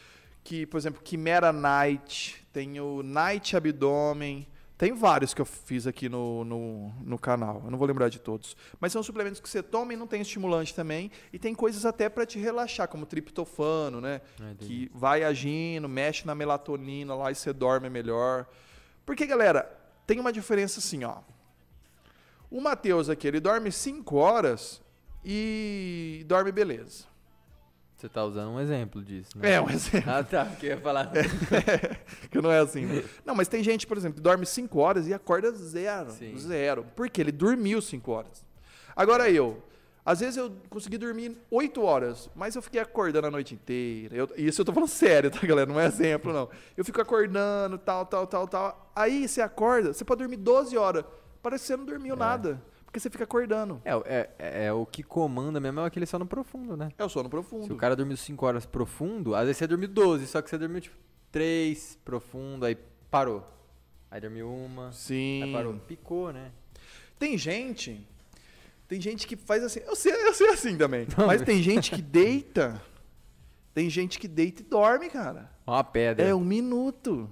A: que, por exemplo, Quimera Night, tem o Night Abdômen, tem vários que eu fiz aqui no, no, no canal, eu não vou lembrar de todos. Mas são suplementos que você toma e não tem estimulante também, e tem coisas até para te relaxar, como triptofano, né?
B: Entendi.
A: que vai agindo, mexe na melatonina lá e você dorme melhor. Porque, galera, tem uma diferença assim, ó. O Matheus aqui, ele dorme 5 horas e dorme beleza.
B: Você tá usando um exemplo disso, né?
A: É, um exemplo.
B: Ah, tá. Porque eu ia falar.
A: que não é assim. né? Não, mas tem gente, por exemplo, que dorme 5 horas e acorda zero.
B: Sim.
A: Zero. Porque ele dormiu 5 horas. Agora eu, Às vezes eu consegui dormir 8 horas, mas eu fiquei acordando a noite inteira. Eu, isso eu tô falando sério, tá, galera? Não é exemplo, não. Eu fico acordando, tal, tal, tal, tal. Aí você acorda, você pode dormir 12 horas. Parece que você não dormiu
B: É.
A: nada. Porque você fica acordando.
B: É, é, é, é o que comanda mesmo é aquele sono profundo, né?
A: É o sono profundo.
B: Se o cara dormiu 5 horas profundo, às vezes você dormiu 12, só que você dormiu tipo 3 profundo, aí parou. Aí dormiu uma,
A: Sim.
B: aí parou. Picou, né?
A: Tem gente. Tem gente que faz assim. Eu sei, eu sei assim também. mas tem gente que deita. Tem gente que deita e dorme, cara.
B: Uma pedra.
A: É um minuto.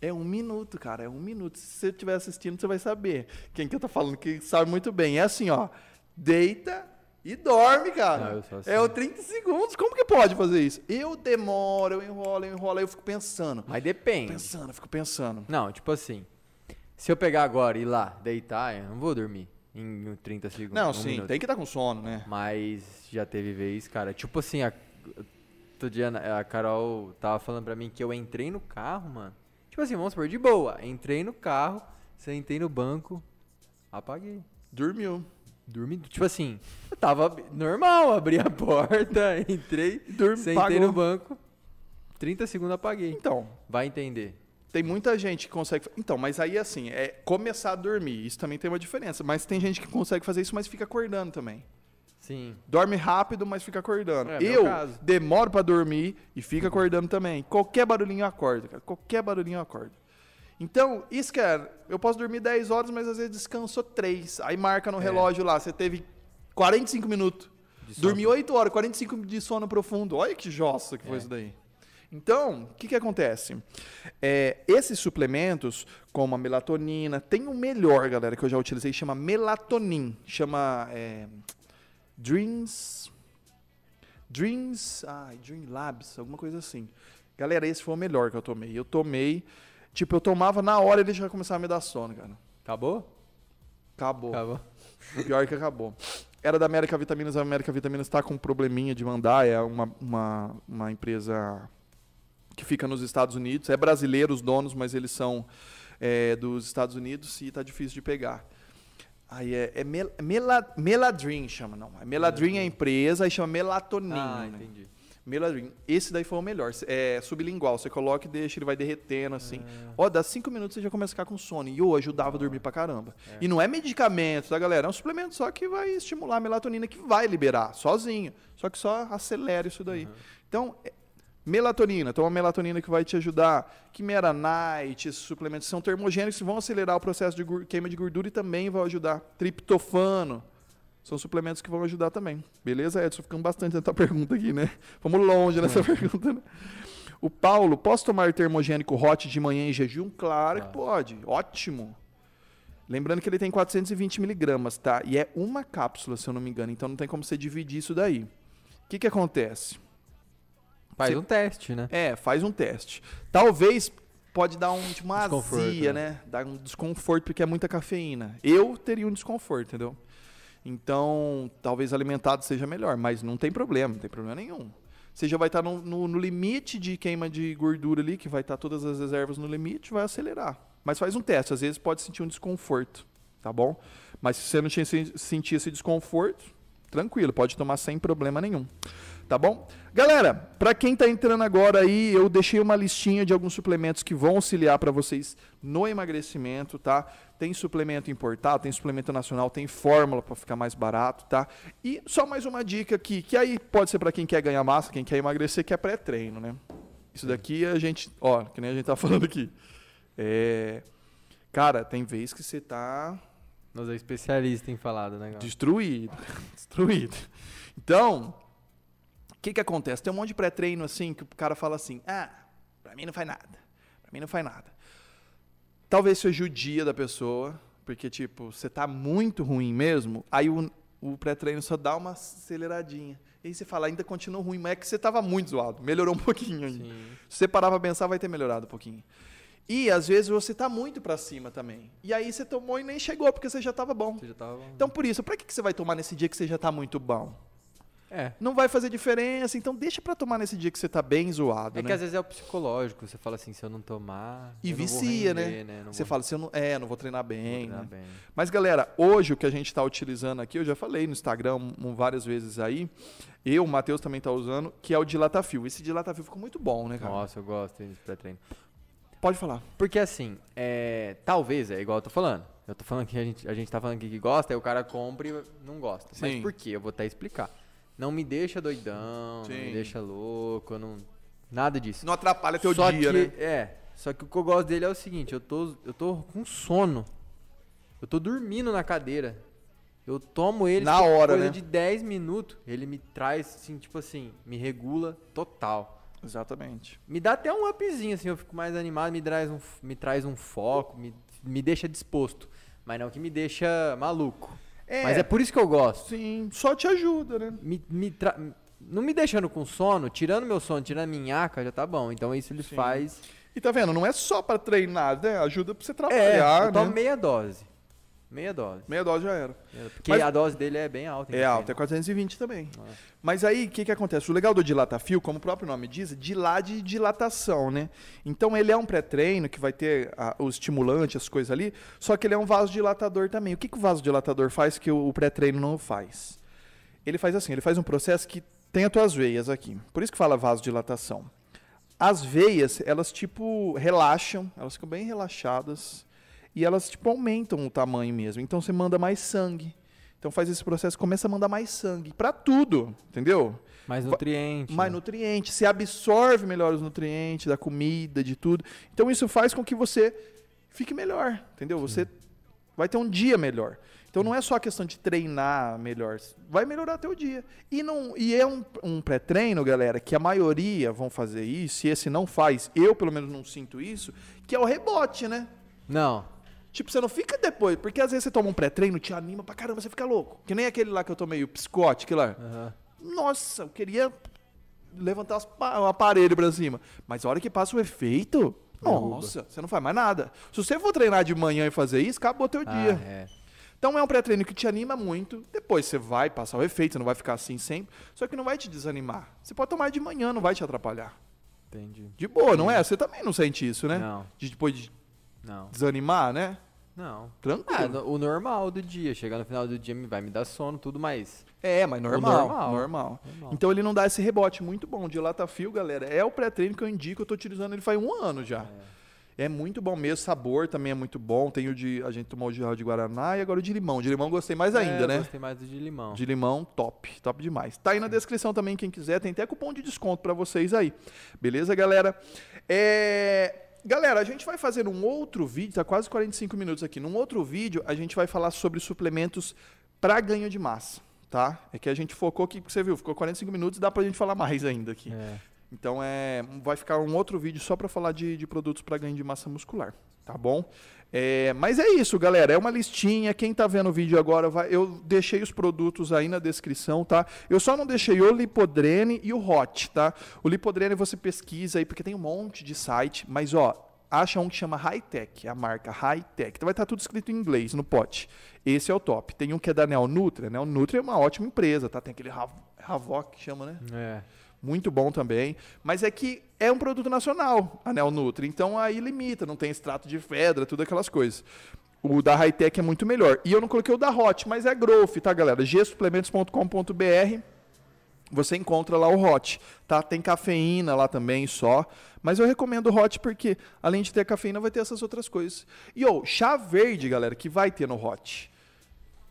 A: É um minuto, cara. É um minuto. Se você estiver assistindo, você vai saber. Quem que eu tô falando que sabe muito bem. É assim, ó. Deita e dorme, cara.
B: Não, assim.
A: É o 30 segundos. Como que pode fazer isso? Eu demoro, eu enrolo, eu enrolo, aí eu fico pensando.
B: Mas depende.
A: Pensando, eu fico pensando.
B: Não, tipo assim, se eu pegar agora e ir lá, deitar, eu não vou dormir em 30 segundos.
A: Não,
B: um
A: sim,
B: minuto.
A: tem que estar com sono, né?
B: Mas já teve vez, cara. Tipo assim, a, outro dia a Carol tava falando pra mim que eu entrei no carro, mano. Tipo assim, vamos supor, de boa. Entrei no carro, sentei no banco, apaguei.
A: Dormiu.
B: Dormi, tipo assim, eu tava normal, abri a porta, entrei,
A: Dormi,
B: sentei
A: pagou.
B: no banco, 30 segundos apaguei.
A: Então,
B: Vai entender.
A: Tem muita gente que consegue. Então, mas aí assim, é começar a dormir. Isso também tem uma diferença. Mas tem gente que consegue fazer isso, mas fica acordando também.
B: Sim.
A: Dorme rápido, mas fica acordando.
B: É,
A: eu demoro pra dormir e fico acordando também. Qualquer barulhinho eu acordo, cara. Qualquer barulhinho eu acordo. Então, isso que é. Eu posso dormir 10 horas, mas às vezes descansou 3. Aí marca no
B: É.
A: relógio lá, você teve 45 minutos. Dormi 8 horas, 45 de sono profundo. Olha que jossa que foi
B: É.
A: isso daí. Então, o que, que acontece? É, esses suplementos, como a melatonina, tem um melhor, galera, que eu já utilizei, chama melatonin. Chama é, Dreams. Dreams. Ai, Dream Labs, alguma coisa assim. Galera, esse foi o melhor que eu tomei. Eu tomei. Tipo, eu tomava na hora ele já começava a me dar sono, cara.
B: Acabou?
A: Acabou.
B: Acabou.
A: Pior que acabou. Era da América Vitaminas, a América Vitaminas está com um probleminha de mandar, é uma, uma, uma empresa que fica nos Estados Unidos. É brasileiro os donos, mas eles são é, dos Estados Unidos e está difícil de pegar. Aí é, é mel, mela, Meladrin, chama, não. É Meladrin é a empresa, aí chama melatonina.
B: Ah,
A: né?
B: entendi.
A: Meladrin. Esse daí foi o melhor. É sublingual. Você coloca e deixa, ele vai derretendo assim.
B: Ah.
A: Ó, dá cinco minutos você já começa a ficar com sono. E eu ajudava a dormir pra caramba.
B: É.
A: E não é medicamento, tá, galera? É um suplemento só que vai estimular a melatonina, que vai liberar sozinho. Só que só acelera isso daí. Então, é- melatonina. Então, uma melatonina que vai te ajudar. Quimera Night, esses suplementos são termogênicos que vão acelerar o processo de queima de gordura e também vão ajudar. Triptofano. São suplementos que vão ajudar também. Beleza, Edson? Ficamos bastante nessa pergunta aqui, né? Vamos longe nessa pergunta, né? O Paulo, posso tomar termogênico hot de manhã em jejum? Claro que
B: Ah.
A: pode. Ótimo. Lembrando que ele tem 420 miligramas, tá? E é uma cápsula, se eu não me engano. Então não tem como você dividir isso daí. O que, que acontece?
B: Faz
A: Você-
B: um teste, né?
A: É, faz um teste. Talvez pode dar um, tipo, uma
B: Desconforto,
A: azia,
B: né?
A: né? Dar um desconforto porque é muita cafeína. Eu teria um desconforto, entendeu? Então, talvez alimentado seja melhor, mas não tem problema, não tem problema nenhum. Você já vai estar no, no- no limite de queima de gordura ali, que vai estar todas as reservas no limite, vai acelerar. Mas faz um teste, às vezes pode sentir um desconforto, tá bom? Mas se você não sentir esse desconforto, tranquilo, pode tomar sem problema nenhum. Tá bom? Galera, para quem tá entrando agora aí, eu deixei uma listinha de alguns suplementos que vão auxiliar para vocês no emagrecimento, tá? Tem suplemento importado, tem suplemento nacional, tem fórmula para ficar mais barato, tá? E só mais uma dica aqui, que aí pode ser para quem quer ganhar massa, quem quer emagrecer, que é pré-treino, né? Isso daqui a gente, ó, que nem a gente tá falando aqui. É, cara, tem vez que você tá
B: Nós é especialista em falado, né, galera?
A: Destruído. Destruído. Então, o que que acontece? Tem um monte de pré-treino assim que o cara fala assim: "Ah, pra mim não faz nada. Pra mim não faz nada". Talvez seja o dia da pessoa, porque tipo, você tá muito ruim mesmo, aí o, o pré-treino só dá uma aceleradinha. E aí você fala, ainda continua ruim, mas é que você tava muito zoado, melhorou um pouquinho ainda.
B: Sim.
A: Se você parar pra pensar, vai ter melhorado um pouquinho. E às vezes você tá muito pra cima também. E aí você tomou e nem chegou, porque você já tava bom.
B: Você já tava...
A: Então, por isso, para que, que você vai tomar nesse dia que você já está muito bom?
B: É.
A: Não vai fazer diferença, então deixa pra tomar nesse dia que você tá bem zoado,
B: É
A: né?
B: que às vezes é o psicológico. Você fala assim, se eu não tomar.
A: E
B: vou
A: vicia,
B: render,
A: né?
B: Não
A: Você
B: vou-
A: fala, se eu não, é, não vou treinar
B: vou
A: bem,
B: treinar
A: né?
B: bem.
A: Mas, galera, hoje o que a gente está utilizando aqui, eu já falei no Instagram várias vezes aí, eu, o Matheus também tá usando, que é o dilatafio. Esse dilatafio ficou muito bom, né, cara?
B: Nossa, eu gosto desse pré-treino.
A: Pode falar.
B: Porque assim, é, talvez, é igual eu tô falando. Eu tô falando que a gente, a gente tá falando que gosta, aí o cara compra e não gosta.
A: Sim.
B: Mas por quê? Eu vou até explicar. Não me deixa doidão, não
A: Sim.
B: me deixa louco, não. Nada disso.
A: Não atrapalha teu
B: só
A: dia,
B: que,
A: né?
B: É. Só que o que eu gosto dele é o seguinte, eu tô, eu tô com sono. Eu tô dormindo na cadeira. Eu tomo ele
A: Na
B: tipo,
A: hora,
B: coisa
A: né?
B: de 10 minutos. Ele me traz, assim, tipo assim, me regula total.
A: Exatamente.
B: Me dá até um upzinho, assim, eu fico mais animado, me traz um, me traz um foco, me, me deixa disposto. Mas não que me deixa maluco.
A: É,
B: Mas é por isso que eu gosto.
A: sim, só te ajuda, né?
B: Me, me tra- Não me deixando com sono, tirando meu sono, tirando a minhaca, já tá bom. Então isso ele
A: Sim.
B: faz.
A: E tá vendo? Não é só pra treinar, né? Ajuda pra você
B: É,
A: trabalhar,
B: eu tomo
A: né?
B: meia dose. Meia dose.
A: Meia dose já era.
B: Porque
A: Mas-
B: a dose dele é bem alta.
A: É alta, é 420 também.
B: Nossa.
A: Mas aí, o que, que acontece? O legal do dilatafio, como o próprio nome diz, é dilar de dilatação, né? Então ele é um pré-treino que vai ter a- o estimulante, as coisas ali, só que ele é um vasodilatador também. O que, que o vasodilatador faz que o, o pré-treino não faz? Ele faz assim, ele faz um processo que tem as tuas veias aqui. Por isso que fala vasodilatação. As veias, elas tipo relaxam, elas ficam bem relaxadas e elas tipo aumentam o tamanho mesmo. Então você manda mais sangue. Então faz esse processo, começa a mandar mais sangue Pra tudo, entendeu?
B: Mais nutriente.
A: Mais
B: né?
A: nutrientes, você absorve melhor os nutrientes da comida, de tudo. Então isso faz com que você fique melhor, entendeu? Você vai ter um dia melhor. Então não é só a questão de treinar melhor, vai melhorar teu dia. E, não, e é um, um pré-treino, galera, que a maioria vão fazer isso, e esse não faz, eu pelo menos não sinto isso, que é o rebote, né?
B: Não.
A: Tipo, você não fica depois, porque às vezes você toma um pré-treino, te anima pra caramba, você fica louco. Que nem aquele lá que eu tomei, o psicote, lá.
B: Aham.
A: Nossa, eu queria levantar o aparelho pra cima. Mas a hora que passa o efeito,
B: Derruba.
A: nossa, você não faz mais nada. Se você for treinar de manhã e fazer isso, acabou teu
B: Ah,
A: dia.
B: é.
A: Então é um pré-treino que te anima muito. Depois você vai passar o efeito, você não vai ficar assim sempre. Só que não vai te desanimar. Você pode tomar de manhã, não vai te atrapalhar.
B: Entendi.
A: De boa, não é? Você também não sente isso, né?
B: Não,
A: De depois de
B: não.
A: desanimar, né?
B: Não.
A: Tranquilo.
B: Ah, o normal do dia. Chegar no final do dia vai me dar sono, tudo, mas.
A: É, mas normal,
B: normal.
A: normal.
B: Normal.
A: Então ele não dá esse rebote muito bom. De Latafio, galera, é o pré-treino que eu indico, eu tô utilizando ele faz um ano já. É. muito bom mesmo, sabor também é muito bom. Tem o de. A gente tomou o de, de Guaraná e agora o de limão. De limão gostei mais ainda,
B: É,
A: né?
B: Gostei mais do de limão.
A: De limão, top, top demais. Tá aí na descrição também, quem quiser, tem até cupom de desconto pra vocês aí. Beleza, galera? É, Galera, a gente vai fazer um outro vídeo, tá quase 45 minutos aqui. Num outro vídeo, a gente vai falar sobre suplementos para ganho de massa, tá? É que a gente focou aqui, porque você viu, ficou 45 minutos, dá pra gente falar mais ainda aqui.
B: É.
A: Então é, vai ficar um outro vídeo só para falar de, de produtos para ganho de massa muscular, tá bom? É, mas é isso, galera. É uma listinha. Quem tá vendo o vídeo agora, vai, eu deixei os produtos aí na descrição, tá? Eu só não deixei o Lipodrene e o Hot, tá? O Lipodrene você pesquisa aí, porque tem um monte de site, mas ó. Acha um que chama Hightech, a marca Hightech. Então vai estar tudo escrito em inglês no pote. Esse é o top. Tem um que é da Neonutria. Neonutria é uma ótima empresa, tá? Tem aquele Havoc que chama, né?
B: É.
A: Muito bom também. Mas é que é um produto nacional, a Neonutri. Então aí limita, não tem extrato de pedra, tudo aquelas coisas. O da Hightech é muito melhor. E eu não coloquei o da Hot, mas é Growth, tá, galera? gsuplementos.com.br. Você encontra lá o Hot, tá? Tem cafeína lá também só. Mas eu recomendo o Hot porque, além de ter cafeína, vai ter essas outras coisas. E, ô, chá verde, galera, que vai ter no Hot.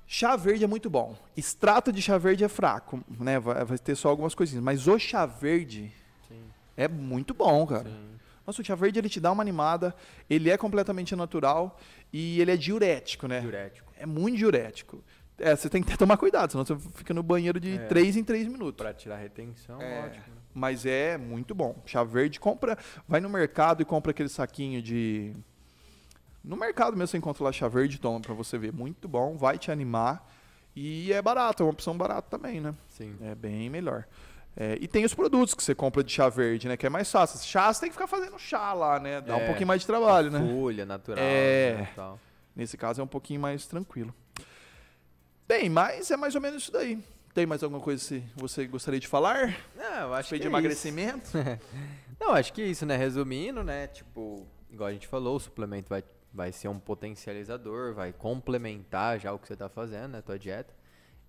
A: Chá verde é muito bom. Extrato de chá verde é fraco, né? Vai, vai ter só algumas coisinhas. Mas o chá verde
B: Sim.
A: é muito bom, cara.
B: Sim.
A: Nossa, o chá verde ele te dá uma animada, ele é completamente natural e ele é diurético, né?
B: Diurético.
A: É muito diurético. É, você tem que tomar cuidado, senão você fica no banheiro de
B: É.
A: 3 em 3 minutos.
B: Pra tirar retenção,
A: É.
B: ótimo. né?
A: Mas é muito bom. Chá verde, compra, vai no mercado e compra aquele saquinho de no mercado mesmo você encontra lá chá verde, toma pra você ver. Muito bom, vai te animar e é barato, é uma opção barata também, né?
B: Sim.
A: É bem melhor. É, e tem os produtos que você compra de chá verde, né? Que é mais fácil. Chá você tem que ficar fazendo chá lá, né? Dá um
B: É.
A: pouquinho mais de trabalho, né?
B: Folha natural.
A: É.
B: né.
A: Nesse caso é um pouquinho mais tranquilo. Bem, mas é mais ou menos isso daí. Tem mais alguma coisa que você gostaria de falar?
B: Não, eu acho
A: Foi
B: que
A: de
B: é
A: emagrecimento?
B: isso. Não, acho que é isso, né? Resumindo, né? Tipo, igual a gente falou, o suplemento vai, vai ser um potencializador, vai complementar já o que você tá fazendo, né? Tua dieta.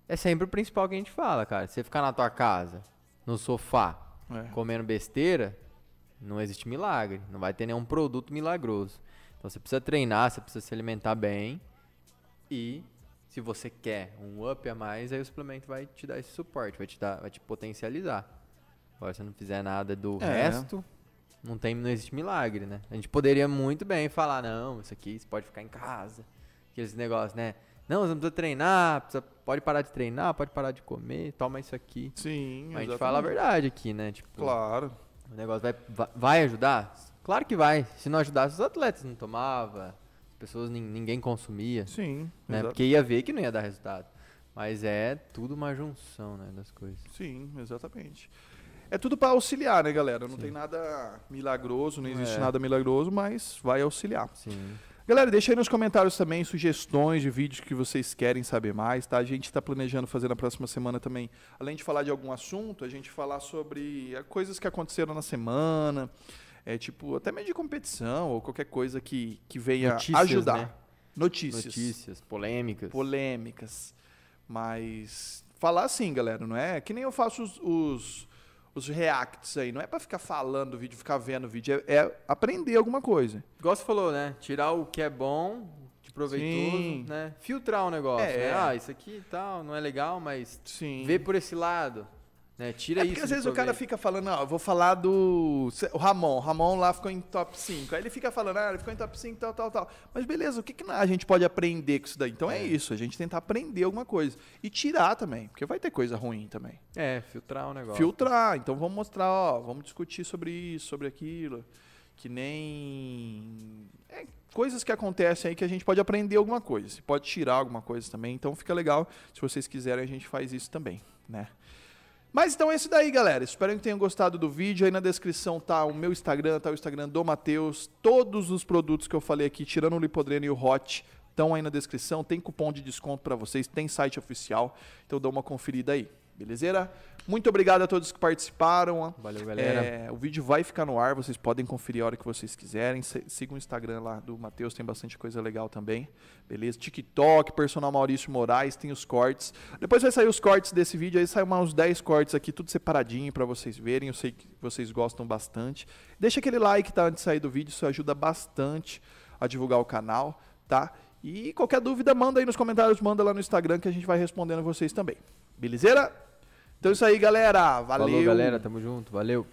B: É sempre o principal que a gente fala, cara. Você ficar na tua casa, no sofá,
A: É.
B: comendo besteira, não existe milagre. Não vai ter nenhum produto milagroso. Então você precisa treinar, você precisa se alimentar bem. E se você quer um up a mais, aí o suplemento vai te dar esse suporte, vai te, dar, vai te potencializar. Agora, se não fizer nada do
A: É.
B: resto, não, tem, não existe milagre, né? A gente poderia muito bem falar, não, isso aqui você pode ficar em casa. Aqueles negócios, né? Não, você não precisa treinar, precisa- pode parar de treinar, pode parar de comer, toma isso aqui.
A: Sim,
B: Mas a gente fala a verdade aqui, né? Tipo,
A: Claro.
B: o negócio vai, vai, ajudar? Claro que vai. Se não ajudasse, os atletas não tomavam, as pessoas, nin- ninguém consumia,
A: Sim,
B: né? Porque ia ver que não ia dar resultado. Mas é tudo uma junção, né, das coisas.
A: sim, exatamente. É tudo para auxiliar, né, galera? Não tem nada milagroso, não existe
B: É.
A: nada milagroso, mas vai auxiliar.
B: Sim.
A: Galera, deixa aí nos comentários também sugestões de vídeos que vocês querem saber mais, tá? A gente está planejando fazer na próxima semana também, além de falar de algum assunto, a gente falar sobre eh, coisas que aconteceram na semana, é tipo, até meio de competição ou qualquer coisa que, que venha
B: Notícias,
A: ajudar.
B: né?
A: Notícias.
B: Notícias, polêmicas.
A: polêmicas. Mas falar assim, galera, não é que nem eu faço os, os, os reacts aí. Não é pra ficar falando o vídeo, ficar vendo o vídeo. É, é aprender alguma coisa.
B: Igual você falou, né? Tirar o que é bom, de proveitoso,
A: Sim.
B: né? Filtrar o negócio,
A: É,
B: né?
A: é.
B: Ah, isso aqui e tal, não é legal, mas
A: Sim.
B: vê por esse lado, né? Tira
A: é
B: isso
A: porque às vezes o cara fica falando, ó, eu vou falar do. O Ramon. O Ramon lá ficou em top 5. Aí ele fica falando, ah, ele ficou em top 5, tal, tal, tal. Mas beleza, o que, que a gente pode aprender com isso daí? Então é,
B: É.
A: isso, a gente tentar aprender alguma coisa. E tirar também, porque vai ter coisa ruim também.
B: É, filtrar o negócio.
A: filtrar. Então vamos mostrar, ó, vamos discutir sobre isso, sobre aquilo. Que nem. É, coisas que acontecem aí que a gente pode aprender alguma coisa. Você pode tirar alguma coisa também. Então fica legal. Se vocês quiserem, a gente faz isso também, né? Mas então é isso daí, galera. Espero que tenham gostado do vídeo. Aí na descrição tá o meu Instagram, tá o Instagram do Matheus. Todos os produtos que eu falei aqui, tirando o Lipodreno e o Hot, estão aí na descrição. Tem cupom de desconto para vocês, tem site oficial. Então dá uma conferida aí. Belezeira? Muito obrigado a todos que participaram.
B: Valeu, galera.
A: É, o vídeo vai ficar no ar, vocês podem conferir a hora que vocês quiserem. Se- Siga o Instagram lá do Matheus, tem bastante coisa legal também. Beleza? TikTok, personal Maurício Moraes, tem os cortes. Depois vai sair os cortes desse vídeo, aí sai uns 10 cortes aqui, tudo separadinho pra vocês verem. Eu sei que vocês gostam bastante. Deixa aquele like, tá? Antes de sair do vídeo, isso ajuda bastante a divulgar o canal, tá? E qualquer dúvida, manda aí nos comentários, manda lá no Instagram que a gente vai respondendo vocês também. Belezeira? Então é isso aí, galera. Valeu.
B: Falou, galera. Tamo junto. Valeu.